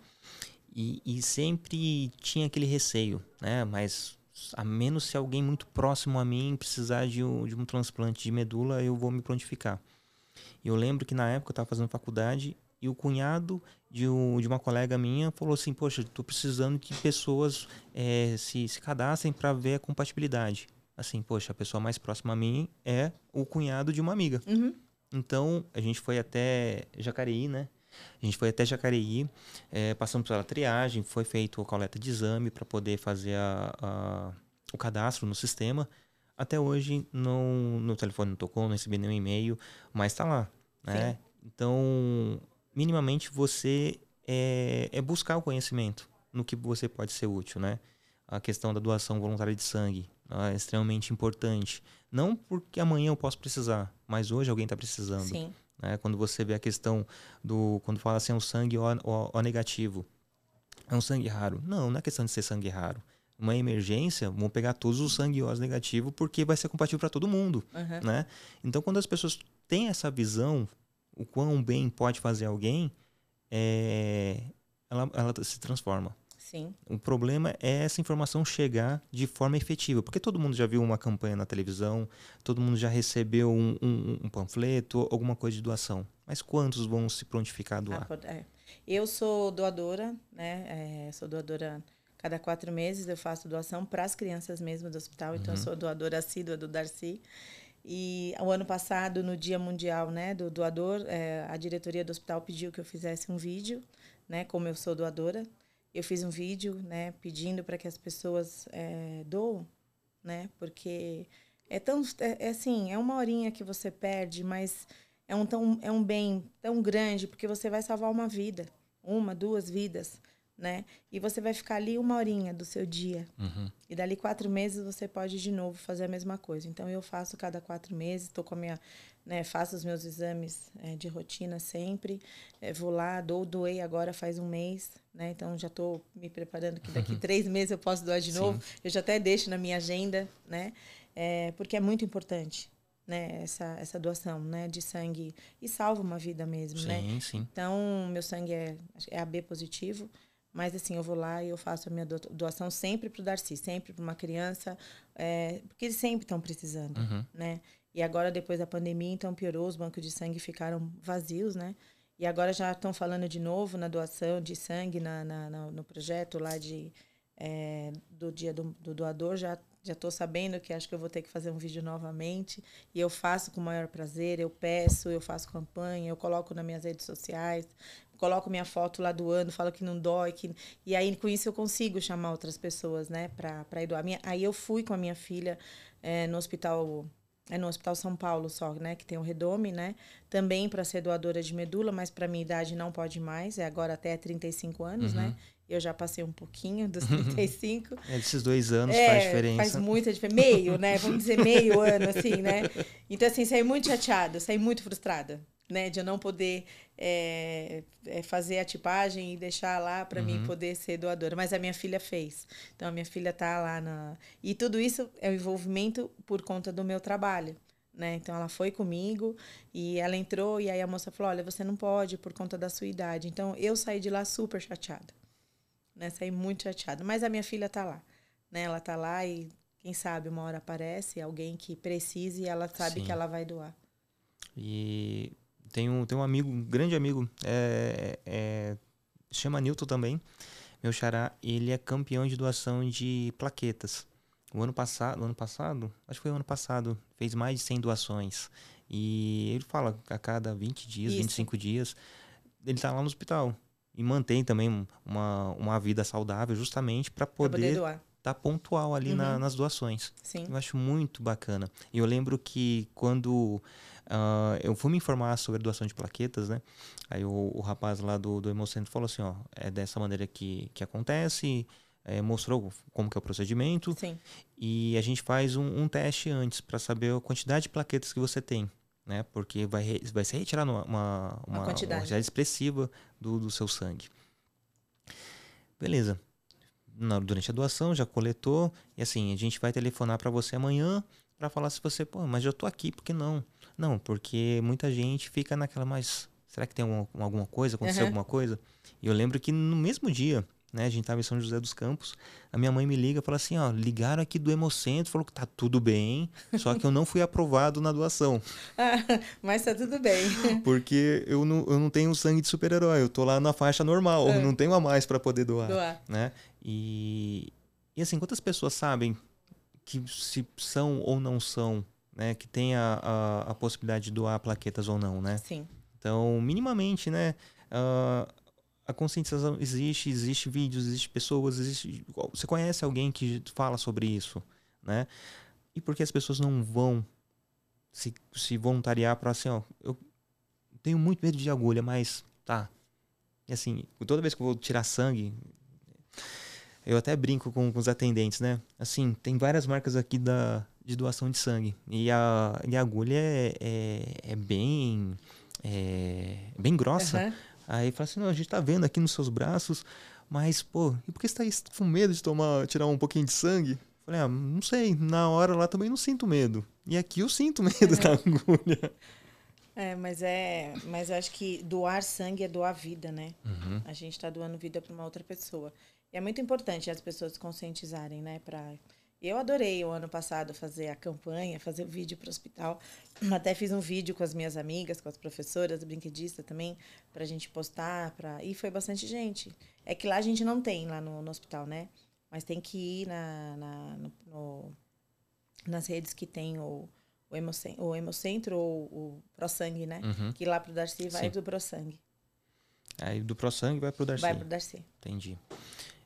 E, e sempre tinha aquele receio, né? Mas a menos se alguém muito próximo a mim precisar de um, de um transplante de medula, eu vou me prontificar. E eu lembro que na época eu estava fazendo faculdade e o cunhado de, um, de uma colega minha falou assim: Poxa, estou precisando que pessoas é, se, se cadastrem para ver a compatibilidade. Assim, poxa, a pessoa mais próxima a mim é o cunhado de uma amiga. Uhum. Então, a gente foi até Jacareí, né? A gente foi até Jacareí, é, passamos pela triagem, foi feito a coleta de exame para poder fazer a, a, o cadastro no sistema. Até hoje, não, no telefone não tocou, não recebi nenhum e-mail, mas está lá. Né? Então, minimamente, você é, é, buscar o conhecimento no que você pode ser útil, né? a questão da doação voluntária de sangue. É extremamente importante. Não porque amanhã eu posso precisar, mas hoje alguém está precisando. Sim. Né? Quando você vê a questão do. Quando fala assim, é um sangue O, o, o negativo. É um sangue raro. Não, não é questão de ser sangue raro. Uma emergência, vão pegar todos os sangue O negativo porque vai ser compatível para todo mundo. Uhum. Né? Então, quando as pessoas têm essa visão, o quão bem pode fazer alguém, é, ela, ela se transforma. Sim. O problema é essa informação chegar de forma efetiva, porque todo mundo já viu uma campanha na televisão, todo mundo já recebeu um, um, um panfleto, alguma coisa de doação. Mas quantos vão se prontificar a doar? Ah, é. Eu sou doadora, né? É, sou doadora cada quatro meses eu faço doação para as crianças mesmo do hospital, então uhum. eu sou doadora assídua do Darcy. E o ano passado, no Dia Mundial né, do Doador, é, a diretoria do hospital pediu que eu fizesse um vídeo, né, como eu sou doadora. Eu fiz um vídeo né, pedindo para que as pessoas é, doam, né, porque é tão. É, é, assim, é uma horinha que você perde, mas é um, tão, é um bem tão grande, porque você vai salvar uma vida, uma, duas vidas né? E você vai ficar ali uma horinha do seu dia. Uhum. E dali quatro meses você pode de novo fazer a mesma coisa. Então eu faço cada quatro meses, estou com a minha, né? Faço os meus exames é, de rotina sempre. É, vou lá, dou, doei agora faz um mês, né? Então já estou me preparando que daqui três meses eu posso doar de novo. Sim. Eu já até deixo na minha agenda, né? É, porque é muito importante. Né, essa, essa doação né, de sangue e salva uma vida mesmo, sim, né? Sim. Então, meu sangue é, é AB positivo. Mas assim, eu vou lá e eu faço a minha doação sempre para o Darcy, sempre para uma criança, é, porque eles sempre estão precisando, uhum. né? E agora, depois da pandemia, então piorou, os bancos de sangue ficaram vazios, né? E agora já estão falando de novo na doação de sangue na, na, na no projeto lá de, é, do dia do, do doador, já já estou sabendo que acho que eu vou ter que fazer um vídeo novamente e eu faço com o maior prazer, eu peço, eu faço campanha, eu coloco nas minhas redes sociais, coloco minha foto lá do ano, falo que não dói, que... e aí com isso eu consigo chamar outras pessoas, né, para ir doar. Minha... Aí eu fui com a minha filha é, no hospital é no Hospital São Paulo só, né, que tem o Redome, né, também para ser doadora de medula, mas para minha idade não pode mais, é agora até 35 anos, né? uhum. né? Eu já passei um pouquinho dos 35. é, esses dois anos é, faz diferença. Faz muita diferença. Meio, né? Vamos dizer meio ano, assim, né? Então, assim, saí muito chateada, saí muito frustrada né, de eu não poder é, é, fazer a tipagem e deixar lá para uhum. mim poder ser doadora. Mas a minha filha fez. Então a minha filha tá lá na. E tudo isso é o envolvimento por conta do meu trabalho. Né? Então ela foi comigo e ela entrou e aí a moça falou: "Olha, você não pode por conta da sua idade". Então eu saí de lá super chateada. Né? Saí muito chateada, mas a minha filha tá lá, né? Ela tá lá e quem sabe uma hora aparece alguém que precise e ela sabe Sim. que ela vai doar. E tem um, tem um amigo, um grande amigo, é, é, chama Newton também, meu xará, ele é campeão de doação de plaquetas. O ano passado, ano passado, acho que foi o ano passado, fez mais de 100 doações. E ele fala a cada 20 dias, Isso. 25 dias, ele está lá no hospital. E mantém também uma, uma vida saudável justamente para poder estar tá pontual ali uhum. na, nas doações. Sim. Eu acho muito bacana. E eu lembro que quando Uh, eu fui me informar sobre a doação de plaquetas, né? Aí o, o rapaz lá do, do Hemocentro falou assim, ó, é dessa maneira que, que acontece, é, mostrou como que é o procedimento. Sim. E a gente faz um, um teste antes para saber a quantidade de plaquetas que você tem, né? Porque vai, vai ser retirada uma, uma, uma, quantidade. uma quantidade expressiva do, do seu sangue. Beleza. Na, durante a doação já coletou e assim, a gente vai telefonar para você amanhã para falar se você, pô, mas eu tô aqui, por que não? Não, porque muita gente fica naquela, mas será que tem alguma, alguma coisa, aconteceu uhum. alguma coisa? E eu lembro que no mesmo dia, né, a gente tava em São José dos Campos, a minha mãe me liga e fala assim, ó, ligaram aqui do Hemocentro, falou que tá tudo bem, só que eu não fui aprovado na doação. Ah, mas tá tudo bem. Porque eu não, eu não tenho sangue de super-herói, eu tô lá na faixa normal, eu não tenho a mais para poder doar, doar. né? E, e assim, quantas pessoas sabem que se são ou não são né, que tem a, a, a, possibilidade de doar plaquetas ou não, né? Sim. Então, minimamente, né, uh, a conscientização existe, existe vídeos, existe pessoas, existe, você conhece alguém que fala sobre isso, né? E por que as pessoas não vão se, se voluntariar para assim, ó, eu tenho muito medo de agulha, mas tá. E assim, toda vez que eu vou tirar sangue, Eu até brinco com, com, os atendentes, né? Assim, tem várias marcas aqui da, de doação de sangue. E a, e a agulha é, é, é bem, é, bem grossa. Uhum. Aí fala assim, não, a gente tá vendo aqui nos seus braços, mas, pô, e por que você tá com medo de tomar, tirar um pouquinho de sangue? Falei, ah, não sei, na hora lá também não sinto medo. E aqui eu sinto medo uhum. da agulha. É, mas é, mas eu acho que doar sangue é doar vida, né? Uhum. A gente está doando vida para uma outra pessoa. E é muito importante as pessoas conscientizarem, né, para eu adorei o ano passado fazer a campanha, fazer o vídeo para o hospital. Até fiz um vídeo com as minhas amigas, com as professoras, brinquedista também, para a gente postar. Pra... E foi bastante gente. É que lá a gente não tem, lá no, no hospital, né? Mas tem que ir na, na no, no, nas redes que tem o, o, Hemocentro, o Hemocentro ou o ProSangue, né? Uhum. Que lá para o Darcy vai Sim. do ProSangue. Aí do ProSangue vai para o Darcy. Vai para o Darcy. Entendi.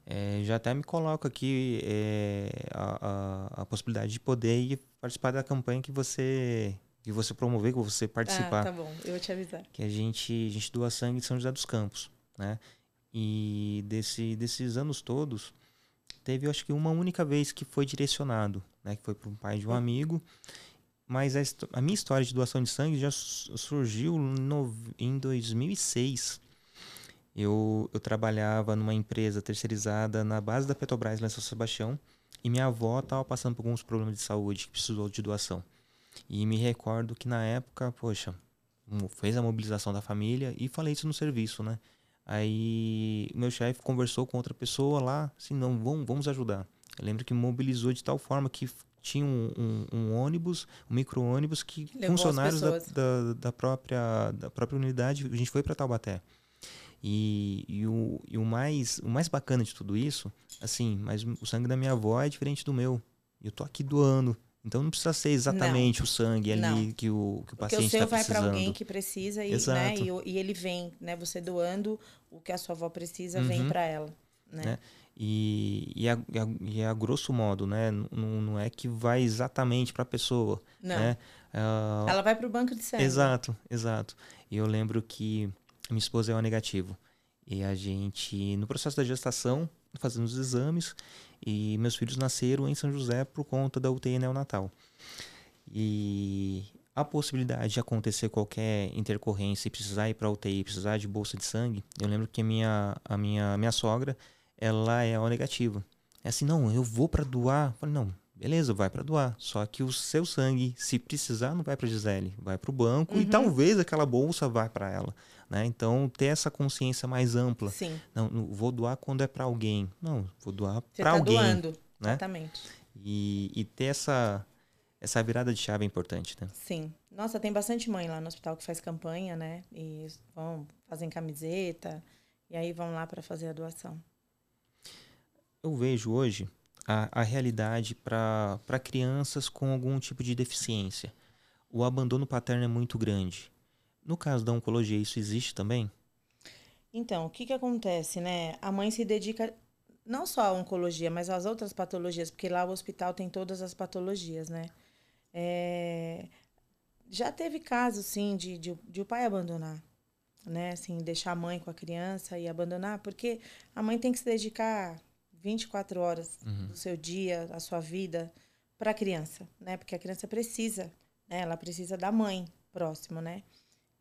É, já até me coloco aqui é, a, a, a, possibilidade de poder ir participar da campanha que você que você promover, que você participar. Ah, tá bom, eu vou te avisar. Que a gente, a gente doa sangue em São José dos Campos, né? E desse, desses anos todos, teve, eu acho que uma única vez que foi direcionado, né? Que foi para um pai de um amigo. Mas a, a, minha história de doação de sangue já surgiu no, em 2006 eu, eu trabalhava numa empresa terceirizada na base da Petrobras, lá em São Sebastião, e minha avó estava passando por alguns problemas de saúde que precisou de doação. E me recordo que na época, poxa, fez a mobilização da família e falei isso no serviço, né? Aí meu chefe conversou com outra pessoa lá, assim, não, vamos, vamos ajudar. Eu lembro que mobilizou de tal forma que tinha um, um, um ônibus, um micro-ônibus que Levou funcionários da, da, da, própria, da própria unidade, a gente foi para Taubaté. E, e, o, e o, mais, o mais bacana de tudo isso, assim, mas o sangue da minha avó é diferente do meu. Eu tô aqui doando. Então não precisa ser exatamente não. o sangue ali não. que o, que o paciente está precisando. Porque o seu tá vai para alguém que precisa e, né, e, e, ele vem, né? Você doando o que a sua avó precisa, uhum. vem para ela. Né? né? E, e, a, e, a, e a grosso modo, né? Não, não é que vai exatamente para a pessoa. Não. Né? Uh, ela vai para o banco de sangue. Exato, exato. E eu lembro que minha esposa é o negativo. E a gente, no processo da gestação, fazendo os exames, e meus filhos nasceram em São José por conta da UTI neonatal. E a possibilidade de acontecer qualquer intercorrência e precisar ir para UTI, precisar de bolsa de sangue, eu lembro que a minha, a minha, minha sogra, ela é o negativo. É assim, não, eu vou para doar. Eu falei, não, beleza, vai para doar. Só que o seu sangue, se precisar, não vai para Gisele, vai para o banco uhum. e talvez aquela bolsa vá para ela. Né? Então, ter essa consciência mais ampla. Sim. Não, não vou doar quando é para alguém. Não, vou doar para tá alguém. Doando. Né? Exatamente. E, e ter essa, essa virada de chave é importante, né? Sim. Nossa, tem bastante mãe lá no hospital que faz campanha, né? E vão, fazem camiseta, e aí vão lá para fazer a doação. Eu vejo hoje a, a realidade para crianças com algum tipo de deficiência. O abandono paterno é muito grande. No caso da oncologia, isso existe também? Então, o que, que acontece, né? A mãe se dedica não só à oncologia, mas às outras patologias, porque lá o hospital tem todas as patologias, né? É... Já teve casos, sim, de, de, de, o pai abandonar, né? Assim, deixar a mãe com a criança e abandonar, porque a mãe tem que se dedicar 24 horas uhum. do seu dia, da sua vida, para a criança, né? Porque a criança precisa, né? Ela precisa da mãe próximo, né?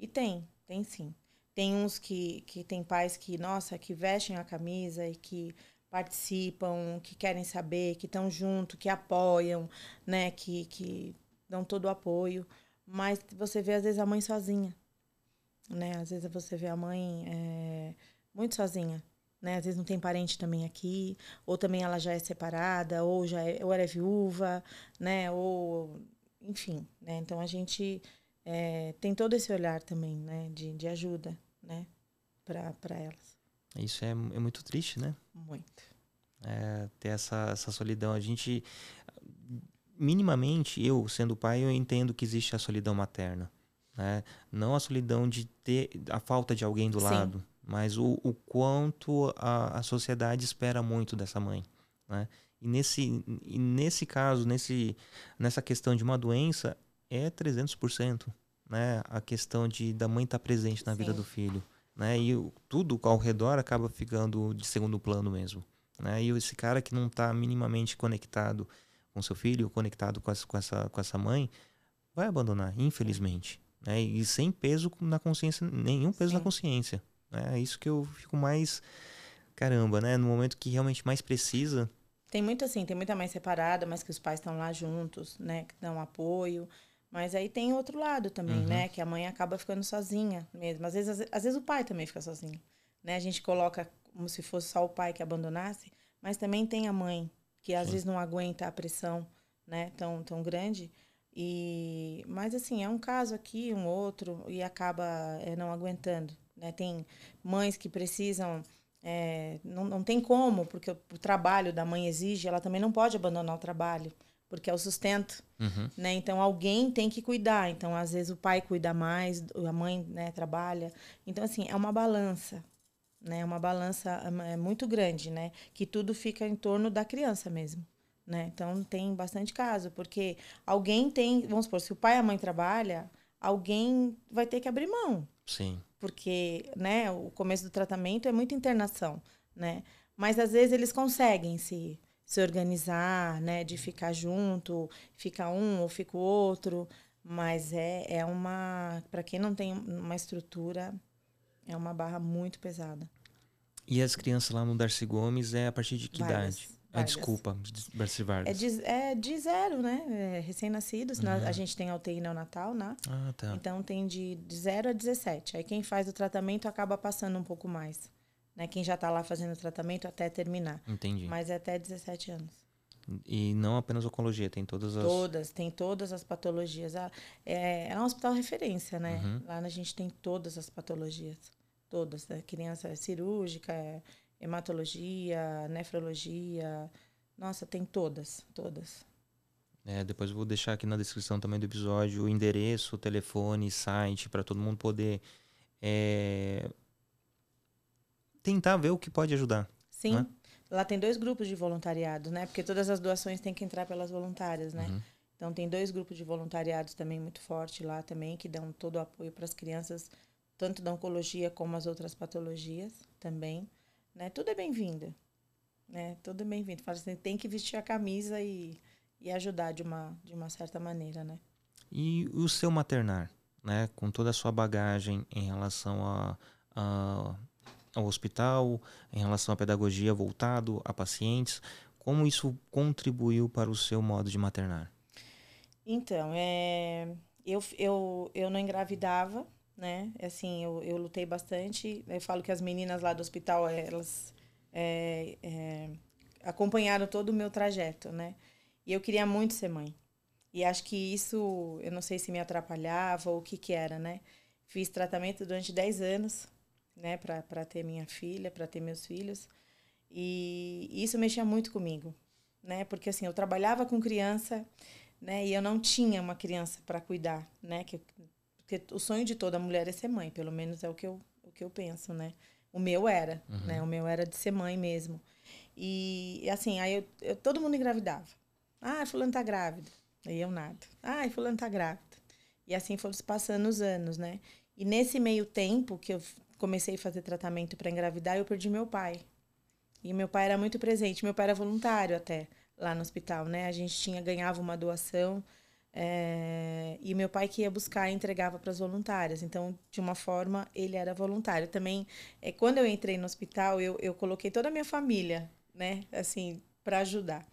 E tem, tem sim. Tem uns que, que tem pais que, nossa, que vestem a camisa e que participam, que querem saber, que estão junto, que apoiam, né? Que, que dão todo o apoio. Mas você vê, às vezes, a mãe sozinha. Né? Às vezes você vê a mãe é, muito sozinha. Né? Às vezes não tem parente também aqui, ou também ela já é separada, ou já é, ou ela é viúva, né? Ou enfim, né? Então a gente é, tem todo esse olhar também, né, de, de ajuda, né, para elas. Isso é, é muito triste, né? Muito. É, ter essa, essa solidão. A gente, minimamente, eu sendo pai, eu entendo que existe a solidão materna. Né? Não a solidão de ter a falta de alguém do Sim. lado, mas o, o quanto a, a sociedade espera muito dessa mãe. Né? E nesse, e nesse caso, nesse, nessa questão de uma doença, é 300%. Né? A questão de da mãe estar tá presente na Sim. vida do filho. Né? E tudo ao redor acaba ficando de segundo plano mesmo. Né? E esse cara que não está minimamente conectado com seu filho, conectado com essa, com essa, com essa mãe, vai abandonar, infelizmente. Né? E sem peso na consciência, nenhum peso Sim. na consciência. Né? É isso que eu fico mais. Caramba, né? No momento que realmente mais precisa. Tem muito assim, tem muita mãe separada, mas que os pais estão lá juntos, né? Que dão apoio. Mas aí tem outro lado também, uhum. né? Que a mãe acaba ficando sozinha mesmo. Às vezes, às, às vezes o pai também fica sozinho. Né? A gente coloca como se fosse só o pai que abandonasse, mas também tem a mãe, que às Sim. vezes não aguenta a pressão né, tão, tão grande. E, mas assim, é um caso aqui, um outro, e acaba é, não aguentando. Né? Tem mães que precisam. É, não, não tem como, porque o, o trabalho da mãe exige, ela também não pode abandonar o trabalho porque é o sustento, uhum. né? Então alguém tem que cuidar. Então às vezes o pai cuida mais, a mãe, né, trabalha. Então assim é uma balança, né? É uma balança é muito grande, né? Que tudo fica em torno da criança mesmo, né? Então tem bastante caso, porque alguém tem, vamos supor, se o pai e a mãe trabalha, alguém vai ter que abrir mão. Sim. Porque, né? O começo do tratamento é muita internação, né? Mas às vezes eles conseguem se se organizar, né, de ficar junto, fica um ou fica o outro, mas é, é uma, para quem não tem uma estrutura, é uma barra muito pesada. E as crianças lá no Darcy Gomes é a partir de que Vargas, idade? Ah, Vargas. Ah, desculpa, Darcy Vargas. É de, é de zero, né? É Recém-nascidos. Uhum. A gente tem a UTI neonatal, né? Ah, tá. Então tem de, de 0 a 17. Aí quem faz o tratamento acaba passando um pouco mais né? Quem já está lá fazendo tratamento até terminar. Entendi. Mas é até 17 anos. E não apenas oncologia, tem todas as. Todas, tem todas as patologias. É, é um hospital referência, né? Uhum. Lá a gente tem todas as patologias. Todas. Né? Criança é cirúrgica, é hematologia, nefrologia. Nossa, tem todas, todas. É, depois eu vou deixar aqui na descrição também do episódio o endereço, o telefone, site, para todo mundo poder é, tentar ver o que pode ajudar. Sim. Né? Lá tem dois grupos de voluntariado, né? Porque todas as doações têm que entrar pelas voluntárias, né? Uhum. Então tem dois grupos de voluntariados também muito forte lá também que dão todo o apoio para as crianças, tanto da oncologia como as outras patologias também, né? Tudo é bem-vindo, né? Tudo é bem-vindo. Fala assim, tem que vestir a camisa e, e ajudar de uma de uma certa maneira, né? E o seu maternar, né? Com toda a sua bagagem em relação a, a ao hospital, em relação à pedagogia voltado a pacientes, como isso contribuiu para o seu modo de maternar? Então, é, eu, eu, eu não engravidava, né? Assim, eu, eu lutei bastante. Eu falo que as meninas lá do hospital, elas é, é, acompanharam todo o meu trajeto, né? E eu queria muito ser mãe. E acho que isso, eu não sei se me atrapalhava ou o que que era, né? Fiz tratamento durante 10 anos, né, para ter minha filha, para ter meus filhos. E isso mexia muito comigo, né? Porque assim, eu trabalhava com criança, né, e eu não tinha uma criança para cuidar, né? Que, porque o sonho de toda mulher é ser mãe, pelo menos é o que eu, o que eu penso, né? O meu era, uhum. né? O meu era de ser mãe mesmo. E assim, aí eu, eu, todo mundo engravidava. Ah, fulano tá grávida. Aí eu nada. Ah, fulano tá grávida. E assim foram se passando os anos, né? E nesse meio tempo que eu comecei a fazer tratamento para engravidar, eu perdi meu pai. E meu pai era muito presente, meu pai era voluntário até lá no hospital, né? A gente tinha ganhava uma doação é, e meu pai que ia buscar e entregava para as voluntárias. Então, de uma forma, ele era voluntário. Também, é, quando eu entrei no hospital, eu, eu coloquei toda a minha família, né? Assim, para ajudar.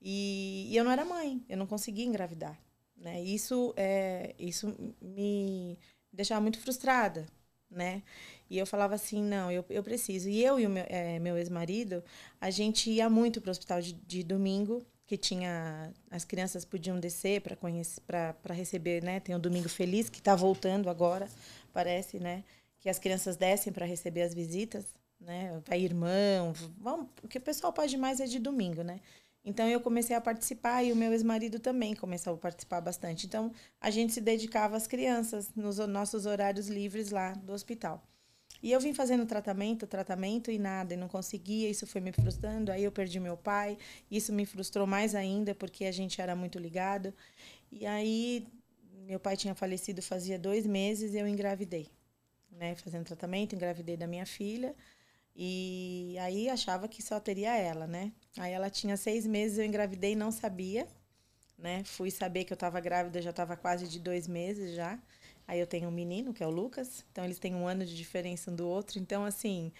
E, e, eu não era mãe, eu não conseguia engravidar. Né? Isso, é, isso me deixava muito frustrada, né? E eu falava assim, não, eu, eu preciso. E eu e o meu, é, meu ex-marido, a gente ia muito para o hospital de, de domingo, que tinha as crianças podiam descer para conhecer para receber, né? Tem o Domingo Feliz que está voltando agora, parece, né? Que as crianças descem para receber as visitas, né? Vai irmão, vamos, o que o pessoal pode mais é de domingo, né? Então eu comecei a participar e o meu ex-marido também começou a participar bastante. Então a gente se dedicava às crianças nos nossos horários livres lá do hospital. E eu vim fazendo tratamento, tratamento e nada, e não conseguia, isso foi me frustrando. Aí eu perdi meu pai, isso me frustrou mais ainda, porque a gente era muito ligado. E aí meu pai tinha falecido fazia dois meses e eu engravidei, né? Fazendo tratamento, engravidei da minha filha. E aí achava que só teria ela, né? Aí ela tinha seis meses, eu engravidei e não sabia, né? Fui saber que eu estava grávida, já estava quase de dois meses já. Aí eu tenho um menino, que é o Lucas, então eles têm um ano de diferença um do outro. Então, assim,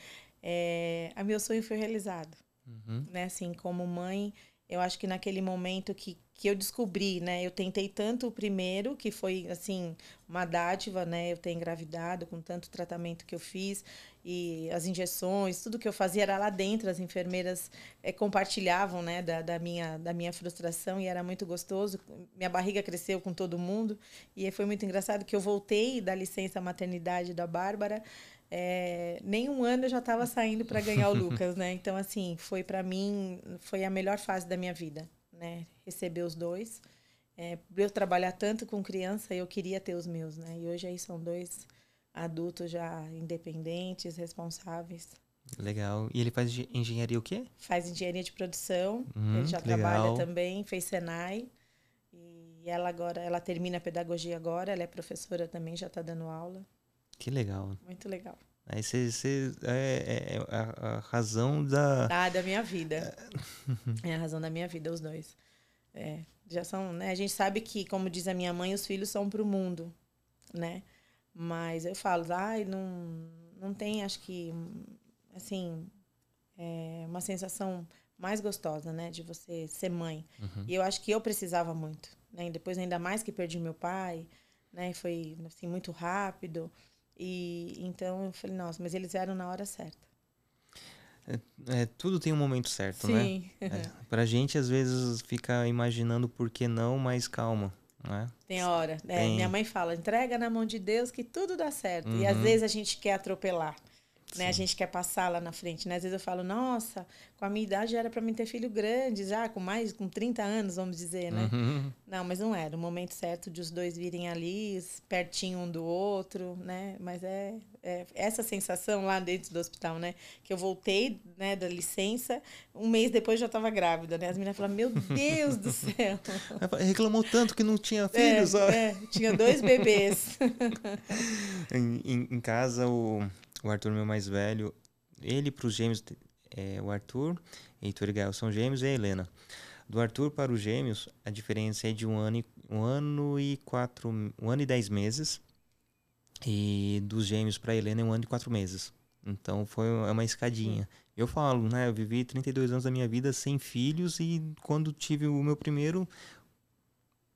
é, a meu sonho foi realizado. Uhum. Né? Assim, como mãe, eu acho que naquele momento que, que eu descobri, né? Eu tentei tanto o primeiro, que foi, assim, uma dádiva, né? Eu ter engravidado com tanto tratamento que eu fiz e as injeções, tudo que eu fazia era lá dentro, as enfermeiras é, compartilhavam, né? Da, da, minha, da minha frustração e era muito gostoso. Minha barriga cresceu com todo mundo e foi muito engraçado que eu voltei da licença maternidade da Bárbara é, nem um ano eu já estava saindo para ganhar o Lucas, né? Então, assim, foi para mim, foi a melhor fase da minha vida, né? Receber os dois. É, eu trabalhar tanto com criança, eu queria ter os meus, né? E hoje aí são dois adultos já independentes, responsáveis. Legal. E ele faz engenharia o quê? Faz engenharia de produção. Hum, ele já legal. trabalha também, fez Senai. E ela agora, ela termina a pedagogia agora, ela é professora também, já está dando aula. Que legal. Muito legal. Aí você, você é, é a, a, razão da. Ah, da minha vida. é a razão da minha vida, os dois. É, já são, né? A gente sabe que, como diz a minha mãe, os filhos são para o mundo, né? Mas eu falo, ai, não, não tem, acho que, assim, é uma sensação mais gostosa, né? De você ser mãe. Uhum. E eu acho que eu precisava muito, né? E depois, ainda mais que perdi meu pai, né? Foi, assim, muito rápido. E então eu falei, nossa, mas eles eram na hora certa. É, é, tudo tem um momento certo, Sim. né? É, pra gente, às vezes, fica imaginando por que não, mas calma. Né? Tem hora. É, tem. minha mãe fala, entrega na mão de Deus que tudo dá certo. Uhum. E às uhum. vezes a gente quer atropelar. Né? A gente quer passar lá na frente. Né? Às vezes eu falo, nossa, com a minha idade era para mim ter filho grande, já com mais, com 30 anos, vamos dizer, né? Uhum. Não, mas não era. O momento certo de os dois virem ali, pertinho um do outro, né? Mas é, é essa sensação lá dentro do hospital, né? Que eu voltei né, da licença, um mês depois já estava grávida, né? As meninas falaram, meu Deus do céu. Reclamou tanto que não tinha filhos, é, ó. É, tinha dois bebês. em, em, em casa, o o Arthur, meu mais velho, ele para os gêmeos, é, o Arthur, Heitor e Gael são gêmeos e a Helena. Do Arthur para os gêmeos, a diferença é de um ano e, um ano e quatro, um ano e dez meses. E dos gêmeos para a Helena é um ano e quatro meses. Então foi é uma escadinha. Eu falo, né? Eu vivi 32 anos da minha vida sem filhos e quando tive o meu primeiro,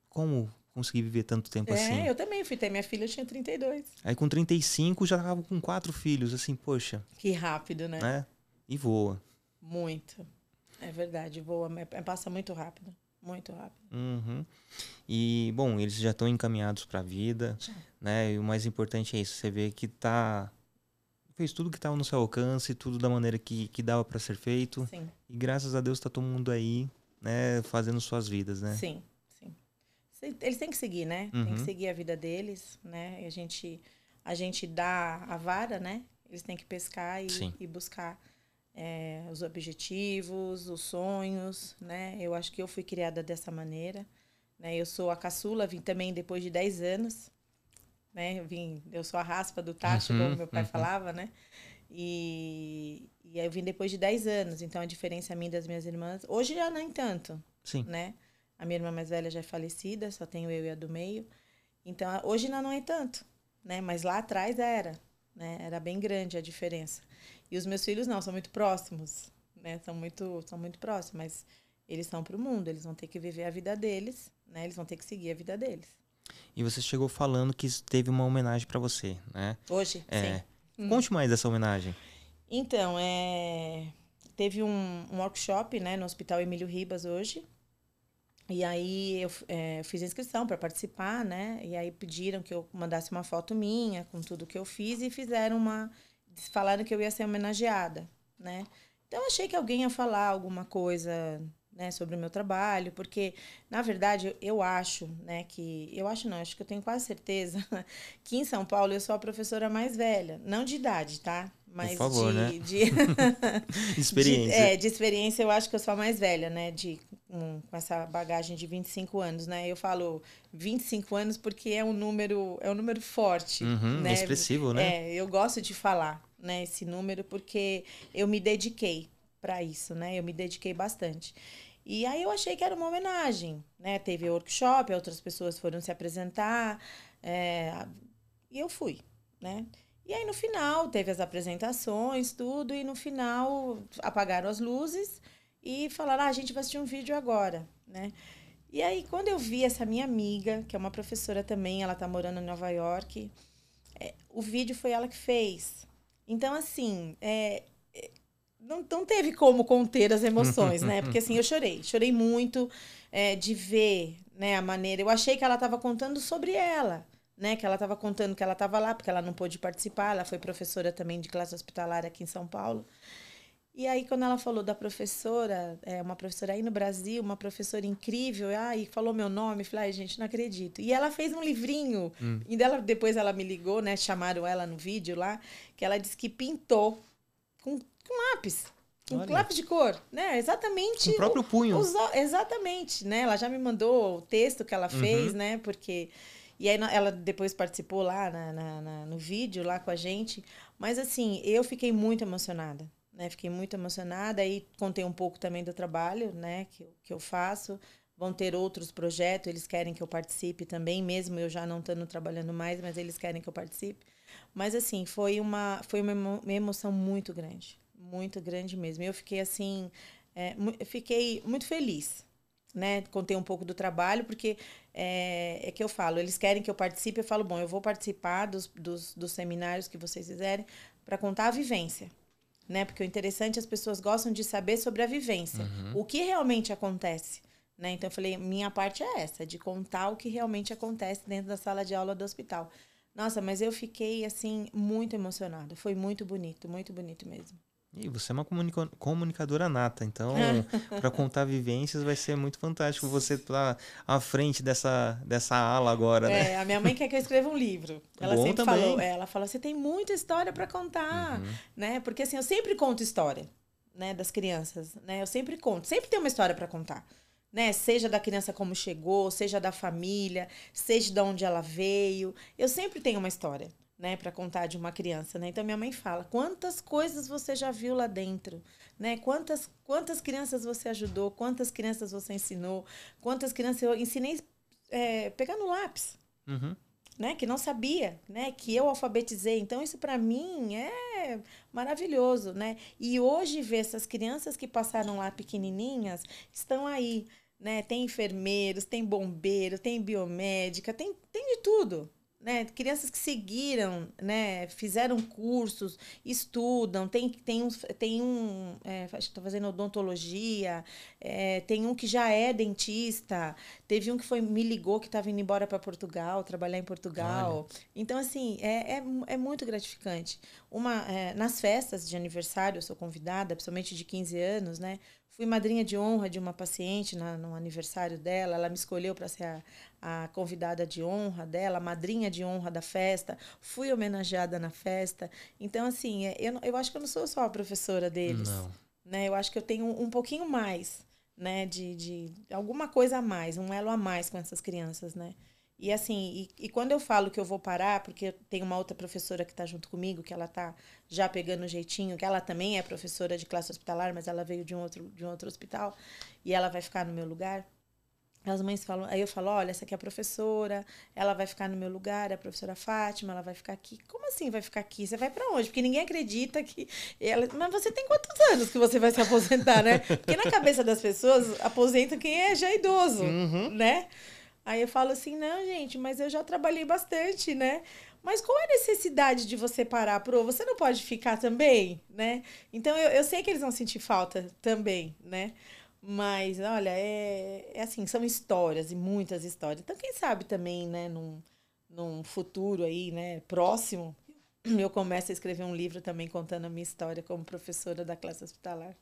como consegui viver tanto tempo é, assim. É, eu também fui ter minha filha, eu tinha 32. Aí com 35 já tava com quatro filhos, assim, poxa. Que rápido, né? né? E voa. Muito. É verdade, voa, passa muito rápido. Muito rápido. Uhum. E, bom, eles já estão encaminhados para a vida, já. né? E o mais importante é isso, você vê que tá fez tudo que estava no seu alcance, tudo da maneira que, que dava para ser feito. Sim. E graças a Deus tá todo mundo aí, né, fazendo suas vidas, né? Sim eles têm que seguir, né? Uhum. Tem que uhum. seguir a vida deles, né? A gente, a gente dá a vara, né? Eles têm que pescar e, e buscar é, os objetivos, os sonhos, né? Eu acho que eu fui criada dessa maneira, né? Eu sou a caçula, vim também depois de 10 anos, né? Eu vim, eu sou a raspa do tacho, uhum, como meu pai uhum. falava, né? E, e eu vim depois de 10 anos, então a diferença minha das minhas irmãs, hoje já nem tanto, Sim. né? A minha irmã mais velha já é falecida, só tenho eu e a do meio. Então, hoje ainda não é tanto, né? Mas lá atrás era, né? Era bem grande a diferença. E os meus filhos não, são muito próximos, né? São muito, são muito próximos, mas eles estão para o mundo, eles vão ter que viver a vida deles, né? Eles vão ter que seguir a vida deles. E você chegou falando que teve uma homenagem para você, né? Hoje, é. sim. Hum. Conte mais dessa homenagem. Então, é... teve um, um workshop, né, no Hospital Emílio Ribas hoje, e aí eu é, fiz a inscrição para participar, né? E aí pediram que eu mandasse uma foto minha com tudo que eu fiz e fizeram uma falaram que eu ia ser homenageada, né? Então achei que alguém ia falar alguma coisa, né, sobre o meu trabalho, porque na verdade eu acho, né, que eu acho não, acho que eu tenho quase certeza que em São Paulo eu sou a professora mais velha, não de idade, tá? Mas Por favor, de, né? de experiência. De, é, de experiência eu acho que eu sou a mais velha, né? De, um, com essa bagagem de 25 anos, né? Eu falo 25 anos porque é um número, é um número forte. Uhum, né? expressivo, né? É, eu gosto de falar, né, esse número, porque eu me dediquei para isso, né? Eu me dediquei bastante. E aí eu achei que era uma homenagem, né? Teve workshop, outras pessoas foram se apresentar, é, e eu fui, né? E aí no final teve as apresentações, tudo, e no final apagaram as luzes e falaram: ah, a gente vai assistir um vídeo agora, né? E aí quando eu vi essa minha amiga, que é uma professora também, ela tá morando em Nova York, é, o vídeo foi ela que fez. Então, assim, é, não, não teve como conter as emoções, né? Porque assim, eu chorei, chorei muito é, de ver né, a maneira. Eu achei que ela estava contando sobre ela, né? Que ela estava contando que ela estava lá, porque ela não pôde participar, ela foi professora também de classe hospitalar aqui em São Paulo. E aí, quando ela falou da professora, é, uma professora aí no Brasil, uma professora incrível, aí falou meu nome, falei, ai, gente, não acredito. E ela fez um livrinho, hum. e dela, depois ela me ligou, né? Chamaram ela no vídeo lá, que ela disse que pintou com com lápis. Com Olha. lápis de cor, né? Exatamente. O próprio punho. Os, exatamente, né? Ela já me mandou o texto que ela fez, uhum. né? Porque. E aí ela depois participou lá na, na, na, no vídeo, lá com a gente. Mas assim, eu fiquei muito emocionada. Né? Fiquei muito emocionada. Aí contei um pouco também do trabalho, né? Que, que eu faço. Vão ter outros projetos, eles querem que eu participe também, mesmo eu já não estando trabalhando mais, mas eles querem que eu participe. Mas assim, foi uma, foi uma emoção muito grande muito grande mesmo. Eu fiquei assim, é, fiquei muito feliz, né? Contei um pouco do trabalho, porque é, é, que eu falo, eles querem que eu participe, eu falo, bom, eu vou participar dos, dos, dos seminários que vocês fizerem para contar a vivência. Né? Porque o interessante, as pessoas gostam de saber sobre a vivência, uhum. o que realmente acontece. Né? Então eu falei, minha parte é essa, de contar o que realmente acontece dentro da sala de aula do hospital. Nossa, mas eu fiquei assim muito emocionada. Foi muito bonito, muito bonito mesmo. E você é uma comunicadora nata, então para contar vivências vai ser muito fantástico você estar tá à frente dessa, dessa ala agora, né? É, a minha mãe quer que eu escreva um livro. Ela Bom sempre também. falou, é, ela fala, você tem muita história para contar, uhum. né? Porque assim, eu sempre conto história, né, das crianças, né? Eu sempre conto, sempre tem uma história para contar. Né? Seja da criança como chegou, seja da família, seja de onde ela veio. Eu sempre tenho uma história né, para contar de uma criança, né? Então minha mãe fala: "Quantas coisas você já viu lá dentro?", né? Quantas quantas crianças você ajudou? Quantas crianças você ensinou? Quantas crianças eu ensinei é, pegar no lápis? Uhum. Né, que não sabia, né, que eu alfabetizei. Então isso para mim é maravilhoso, né? E hoje ver essas crianças que passaram lá pequenininhas estão aí, né? Tem enfermeiros, tem bombeiro, tem biomédica, tem tem de tudo, né, crianças que seguiram, né, fizeram cursos, estudam, tem, tem um, tem um é, acho que está fazendo odontologia, é, tem um que já é dentista, teve um que foi me ligou que estava indo embora para Portugal, trabalhar em Portugal. Olha. Então, assim, é, é, é, muito gratificante. Uma, é, nas festas de aniversário, eu sou convidada, principalmente de 15 anos, né, Fui madrinha de honra de uma paciente na, no aniversário dela. Ela me escolheu para ser a, a, convidada de honra dela, a madrinha de honra da festa. Fui homenageada na festa. Então, assim, é, eu, eu acho que eu não sou só a professora deles. Não. Né? Eu acho que eu tenho um, um pouquinho mais, né? De, de alguma coisa a mais, um elo a mais com essas crianças, né? E assim, e, e, quando eu falo que eu vou parar, porque tem uma outra professora que está junto comigo, que ela está já pegando o jeitinho, que ela também é professora de classe hospitalar, mas ela veio de um outro, de um outro hospital, e ela vai ficar no meu lugar. As mães falam, aí eu falo, olha, essa aqui é a professora, ela vai ficar no meu lugar, é a professora Fátima, ela vai ficar aqui. Como assim vai ficar aqui? Você vai para onde? Porque ninguém acredita que ela, mas você tem quantos anos que você vai se aposentar, né? Porque na cabeça das pessoas, aposenta quem é já idoso, uhum. né? Aí eu falo assim, não, gente, mas eu já trabalhei bastante, né? Mas qual é a necessidade de você parar, pro? Você não pode ficar também, né? Então eu, eu sei que eles vão sentir falta também, né? Mas, olha, é, é assim, são histórias e muitas histórias. Então, quem sabe também, né, num, num futuro aí, né, próximo, eu começo a escrever um livro também contando a minha história como professora da classe hospitalar.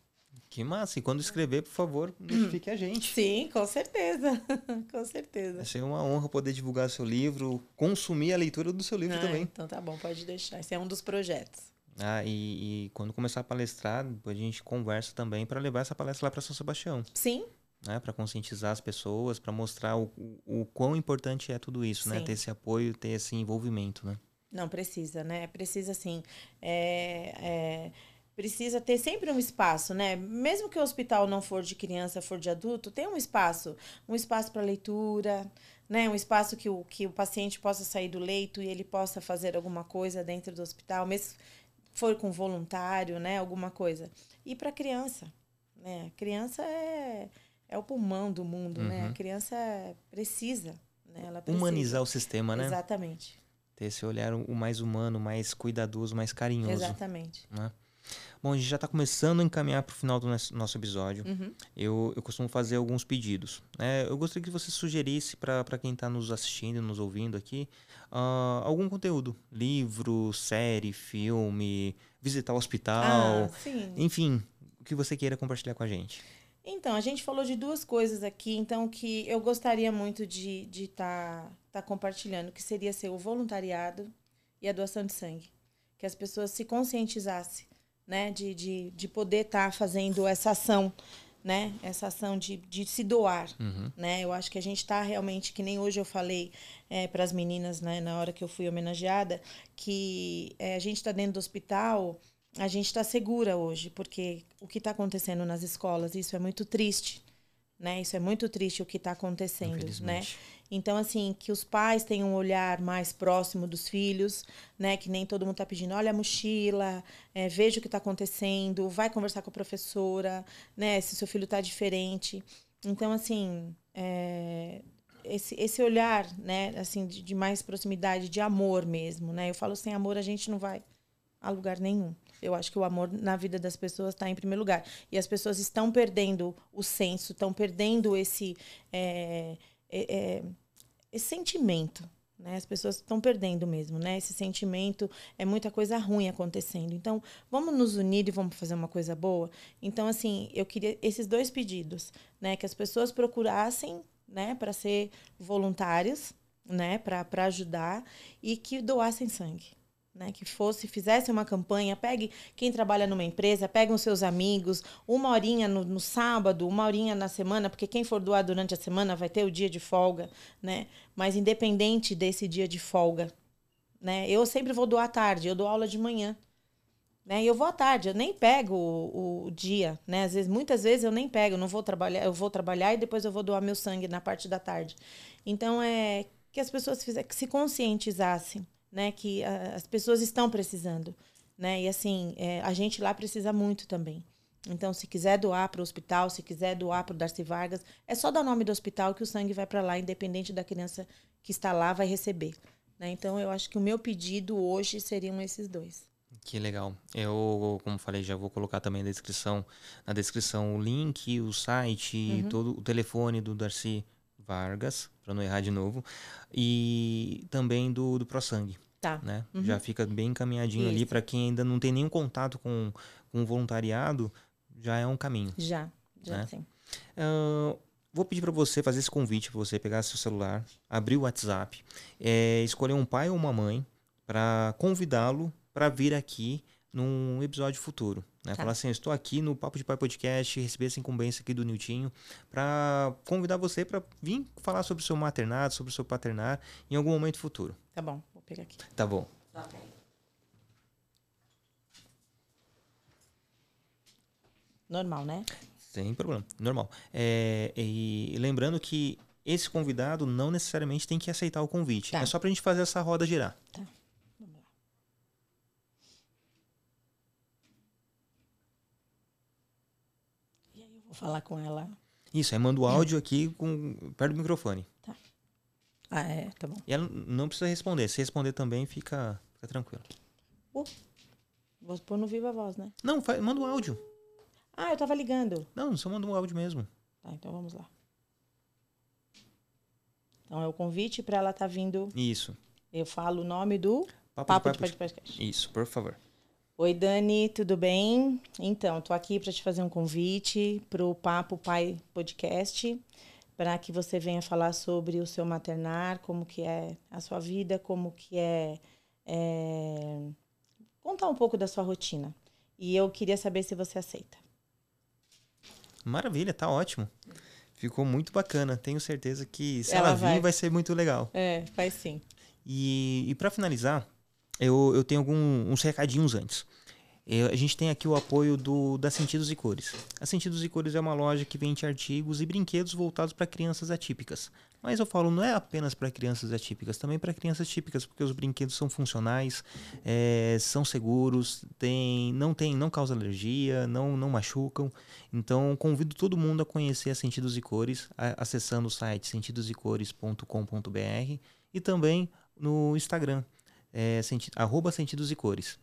Que massa. E quando escrever, por favor, notifique a gente. Sim, com certeza. com certeza. Vai ser uma honra poder divulgar seu livro, consumir a leitura do seu livro ah, também. Então tá bom, pode deixar. Esse é um dos projetos. Ah, e, e quando começar a palestrar, depois a gente conversa também para levar essa palestra lá para São Sebastião. Sim. Né, para conscientizar as pessoas, para mostrar o, o, o, quão importante é tudo isso, né? Ter esse apoio, ter esse envolvimento, né? Não, precisa, né? Precisa, assim, é, é, precisa ter sempre um espaço, né? Mesmo que o hospital não for de criança, for de adulto, tem um espaço. Um espaço para leitura, né? Um espaço que o, que o paciente possa sair do leito e ele possa fazer alguma coisa dentro do hospital, mesmo for com voluntário, né? Alguma coisa. E para criança, né? A criança é, é o pulmão do mundo, uhum. né? A criança precisa, né? Ela precisa. Humanizar o sistema, né? Exatamente. Ter esse olhar o mais humano, mais cuidadoso, mais carinhoso. Exatamente. Né? Bom, a gente já está começando a encaminhar para o final do nosso episódio. Uhum. Eu, eu costumo fazer alguns pedidos. Né? Eu gostaria que você sugerisse para quem está nos assistindo, nos ouvindo aqui, uh, algum conteúdo. Livro, série, filme, visitar o hospital. Ah, enfim, o que você queira compartilhar com a gente. Então, a gente falou de duas coisas aqui, então, que eu gostaria muito de estar de tá, tá compartilhando, que seria ser o voluntariado e a doação de sangue. Que as pessoas se conscientizassem, né? De, de, de poder estar tá fazendo essa ação, né? Essa ação de, de se doar, uhum. né? Eu acho que a gente está realmente, que nem hoje eu falei é, para as meninas, né? Na hora que eu fui homenageada, que é, a gente está dentro do hospital a gente está segura hoje, porque o que está acontecendo nas escolas, isso é muito triste, né? Isso é muito triste o que está acontecendo, né? Então, assim, que os pais tenham um olhar mais próximo dos filhos, né? Que nem todo mundo está pedindo, olha a mochila, é, veja o que está acontecendo, vai conversar com a professora, né? Se seu filho está diferente. Então, assim, é, esse, esse olhar, né? Assim, de, de mais proximidade, de amor mesmo, né? Eu falo, sem amor a gente não vai a lugar nenhum. Eu acho que o amor na vida das pessoas está em primeiro lugar. E as pessoas estão perdendo o senso, estão perdendo esse, é, é, é, esse sentimento. Né? As pessoas estão perdendo mesmo, né? Esse sentimento é muita coisa ruim acontecendo. Então, vamos nos unir e vamos fazer uma coisa boa. Então, assim, eu queria esses dois pedidos, né? Que as pessoas procurassem, né, para ser voluntários, né, para ajudar e que doassem sangue né, que fosse, fizesse uma campanha, pegue quem trabalha numa empresa, pegue os seus amigos, uma horinha no, no, sábado, uma horinha na semana, porque quem for doar durante a semana vai ter o dia de folga, né? Mas independente desse dia de folga, né? Eu sempre vou doar à tarde, eu dou aula de manhã, né? E eu vou à tarde, eu nem pego o, o, dia, né? Às vezes, muitas vezes eu nem pego, eu não vou trabalhar, eu vou trabalhar e depois eu vou doar meu sangue na parte da tarde. Então é que as pessoas fizessem, que se conscientizassem né? Que a, as pessoas estão precisando, né? E assim, é, a gente lá precisa muito também. Então, se quiser doar para o hospital, se quiser doar para o Darcy Vargas, é só dar o nome do hospital que o sangue vai para lá, independente da criança que está lá, vai receber. Né? Então, eu acho que o meu pedido hoje seriam esses dois. Que legal. Eu, como falei, já vou colocar também na descrição, na descrição o link, o site, uhum. todo o telefone do Darcy Vargas, para não errar de novo, e também do, do ProSangue. Tá. Né? Uhum. Já fica bem encaminhadinho Isso. ali para quem ainda não tem nenhum contato com, com voluntariado, já é um caminho. Já, já né? sim. Uh, vou pedir para você fazer esse convite para você pegar seu celular, abrir o WhatsApp, é, escolher um pai ou uma mãe para convidá-lo para vir aqui num episódio futuro. Né? Tá. Falar assim, estou aqui no Papo de Pai Podcast, receber essa incumbência aqui do Niltinho para convidar você para vir falar sobre o seu maternado, sobre o seu paternar em algum momento futuro. Tá bom pegar aqui. Tá bom. Normal, né? Sem problema, normal. É, e lembrando que esse convidado não necessariamente tem que aceitar o convite. Tá. É só pra gente fazer essa roda girar. Tá. Vamos lá. E aí eu vou falar com ela. Isso, aí manda o áudio aqui com, perto do microfone. Tá. Ah, é, tá bom. E ela não precisa responder. Se responder também, fica, fica tranquilo. Uh, vou pôr no Viva Voz, né? Não, faz, manda um áudio. Ah, eu tava ligando. Não, só manda um áudio mesmo. Tá, então vamos lá. Então é o convite para ela estar tá vindo. Isso. Eu falo o nome do Papo, Papo de, Papo de Podcast. Isso, por favor. Oi, Dani, tudo bem? Então, tô aqui para te fazer um convite para o Papo Pai Podcast para que você venha falar sobre o seu maternar, como que é a sua vida, como que é, é, contar um pouco da sua rotina. E eu queria saber se você aceita. Maravilha, tá ótimo. Ficou muito bacana. Tenho certeza que se ela, ela vir vai. vai ser muito legal. É, vai sim. E, e para finalizar, eu, eu tenho alguns uns recadinhos antes. Eu, a gente tem aqui o apoio do, da Sentidos e Cores. A Sentidos e Cores é uma loja que vende artigos e brinquedos voltados para crianças atípicas. Mas eu falo, não é apenas para crianças atípicas, também para crianças típicas, porque os brinquedos são funcionais, é, são seguros, tem, não tem, não causa alergia, não, não machucam. Então convido todo mundo a conhecer a Sentidos e Cores, a, acessando o site sentidosecores.com.br e também no Instagram, é, senti, arroba Sentidos e Cores.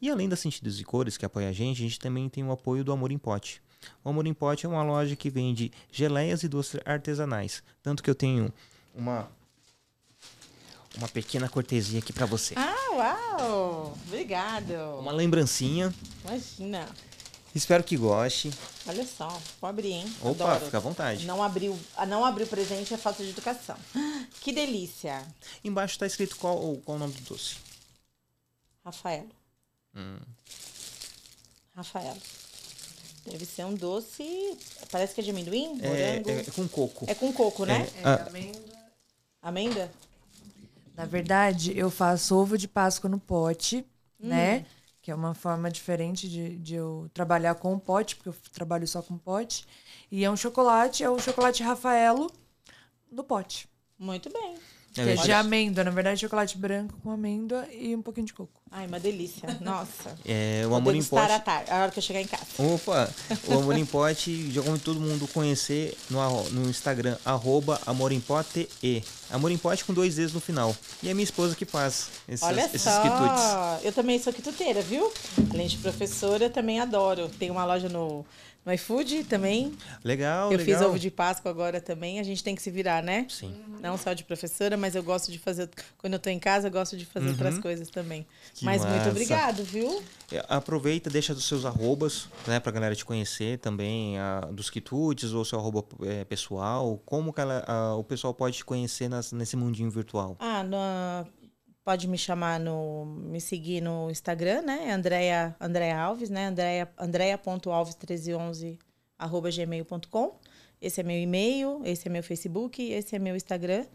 E além da Sentidos e Cores, que apoia a gente, a gente também tem o apoio do Amor em Pote. O Amor em Pote é uma loja que vende geleias e doces artesanais. Tanto que eu tenho uma uma pequena cortesia aqui para você. Ah, uau! Obrigado. Uma lembrancinha. Imagina. Espero que goste. Olha só, vou abrir, hein? Opa, Adoro. fica à vontade. Não abriu, ah, não abriu presente é falta de educação. Que delícia. Embaixo está escrito qual, qual o nome do doce. Rafael. Hum. Rafael. Deve ser um doce. Parece que é de amendoim? É, Morango. é, é com coco. É com coco, né? É, ah, Amêndoa? Na verdade, eu faço ovo de Páscoa no pote, né? Que é uma forma diferente de, de eu trabalhar com o pote, porque eu trabalho só com pote. E é um chocolate, é o chocolate Rafaelo no pote. Muito bem. É Que é de amêndoa, na verdade, chocolate branco com amêndoa e um pouquinho de coco. Ai, uma delícia. Nossa. É, o Vou Amor em Pote. à tarde, a hora que eu chegar em casa. Opa, o Amor em Pote, já como todo mundo conhecer no, no Instagram, arroba Amor em Pote e. Amor em Pote com dois E's no final. E é minha esposa que faz esses, Olha esses só, quitutes. eu também sou quituteira, viu? Além de professora, também adoro. Tem uma loja no, no iFood também. Legal, eu legal. fiz ovo de Páscoa agora também. A gente tem que se virar, né? Sim. Não só de professora, mas eu gosto de fazer. Quando eu tô em casa, eu gosto de fazer outras coisas também. Uhum. Que mas muito massa. obrigado, viu? É, Aproveita, deixa dos seus arrobas, né, pra galera te conhecer também, a, dos quitutes ou seu arroba é, pessoal. Como que ela- a- o pessoal pode te conhecer nas- nesse mundinho virtual? Ah, no- pode me chamar no. me seguir no Instagram, né? Andrea, Andrea Alves, né? Andrea, andrea.alves1311 arroba gmail.com. Esse é meu e-mail, esse é meu Facebook, esse é meu Instagram.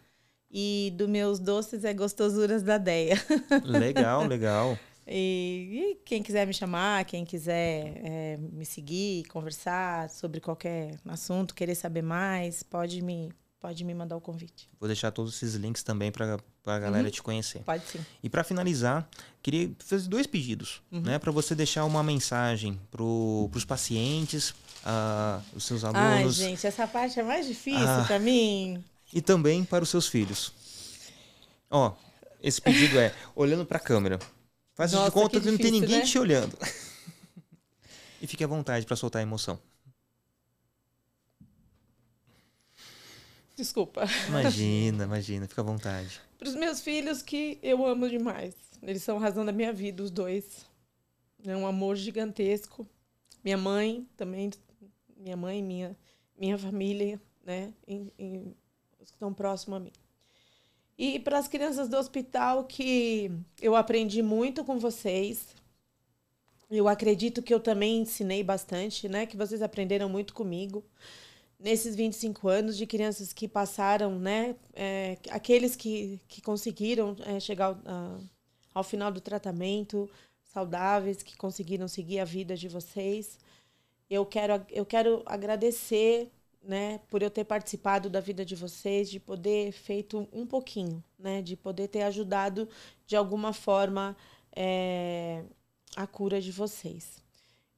E dos meus doces é Gostosuras da Deia. Legal, legal. E, e quem quiser me chamar, quem quiser é, me seguir, conversar sobre qualquer assunto, querer saber mais, pode me, pode me mandar o convite. Vou deixar todos esses links também pra, pra galera te conhecer. Pode sim. E para finalizar, queria fazer dois pedidos, Uhum. né? Para você deixar uma mensagem para os pacientes, ah, os seus Ai, alunos gente, essa parte é mais difícil Ah. pra mim. e também para os seus filhos. Ó, esse pedido é olhando para a câmera. Faz de Nossa, conta que que não tem ninguém né? te olhando. e fique à vontade para soltar a emoção. Desculpa. Imagina, imagina, fica à vontade. Para os meus filhos que eu amo demais. Eles são a razão da minha vida, os dois. É um amor gigantesco. Minha mãe também, minha mãe, minha, minha família, né? E, e os que estão próximos a mim. E para as crianças do hospital que eu aprendi muito com vocês. Eu acredito que eu também ensinei bastante, né? Que vocês aprenderam muito comigo nesses 25 anos de crianças que passaram, né? é, aqueles que, que conseguiram é, chegar ao, a- ao final do tratamento, saudáveis, que conseguiram seguir a vida de vocês. Eu quero, eu quero agradecer, né, por eu ter participado da vida de vocês, de poder feito um pouquinho, né, de poder ter ajudado de alguma forma é, a cura de vocês.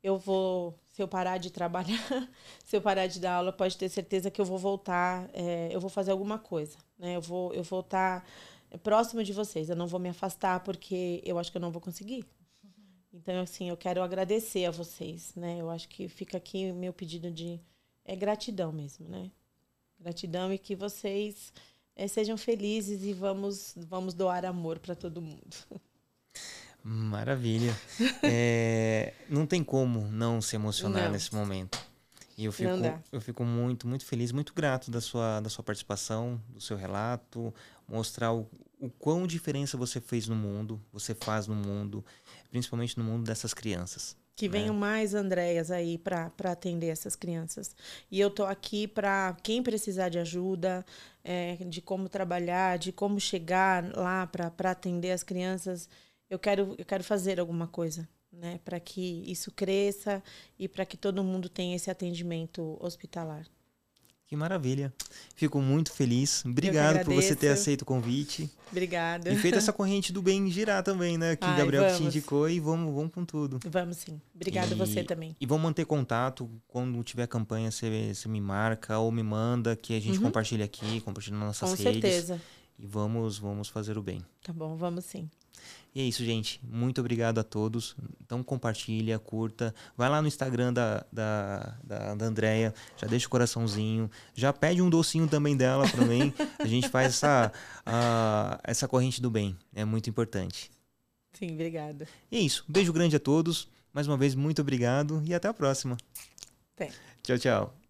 Eu vou, se eu parar de trabalhar, se eu parar de dar aula, pode ter certeza que eu vou voltar, é, eu vou fazer alguma coisa, né? Eu vou, eu vou estar próximo de vocês. Eu não vou me afastar porque eu acho que eu não vou conseguir. Então, assim, eu quero agradecer a vocês, né? Eu acho que fica aqui o meu pedido de é gratidão mesmo, né? Gratidão e que vocês eh, sejam felizes e vamos vamos doar amor para todo mundo. Maravilha. É, não tem como não se emocionar Não. nesse momento. E eu fico, eu fico muito, muito feliz, muito grato da sua, da sua participação, do seu relato, mostrar o, o quão diferença você fez no mundo, você faz no mundo, principalmente no mundo dessas crianças. Que venham mais Andréas aí para atender essas crianças. E eu tô aqui para quem precisar de ajuda, é, de como trabalhar, de como chegar lá para atender as crianças. Eu quero, eu quero fazer alguma coisa, né, para que isso cresça e para que todo mundo tenha esse atendimento hospitalar. Que maravilha. Fico muito feliz. Obrigado por você ter aceito o convite. Obrigada. E feito essa corrente do bem girar também, né? Que o Gabriel vamos. te indicou e vamos, vamos com tudo. Vamos sim. Obrigada você também. E vamos manter contato. Quando tiver campanha, você, você me marca ou me manda, que a gente uhum. compartilha aqui, compartilha nas nossas com redes. Com certeza. E vamos, vamos fazer o bem. Tá bom, vamos sim. E é isso, gente. Muito obrigado a todos. Então compartilha, curta. Vai lá no Instagram da, da, da, da Andrea, já deixa o coraçãozinho. Já pede um docinho também dela para mim. a gente faz essa, a, essa corrente do bem. É muito importante. Sim, obrigada. E é isso. Um beijo grande a todos. Mais uma vez, muito obrigado e até a próxima. Até. Tchau, tchau.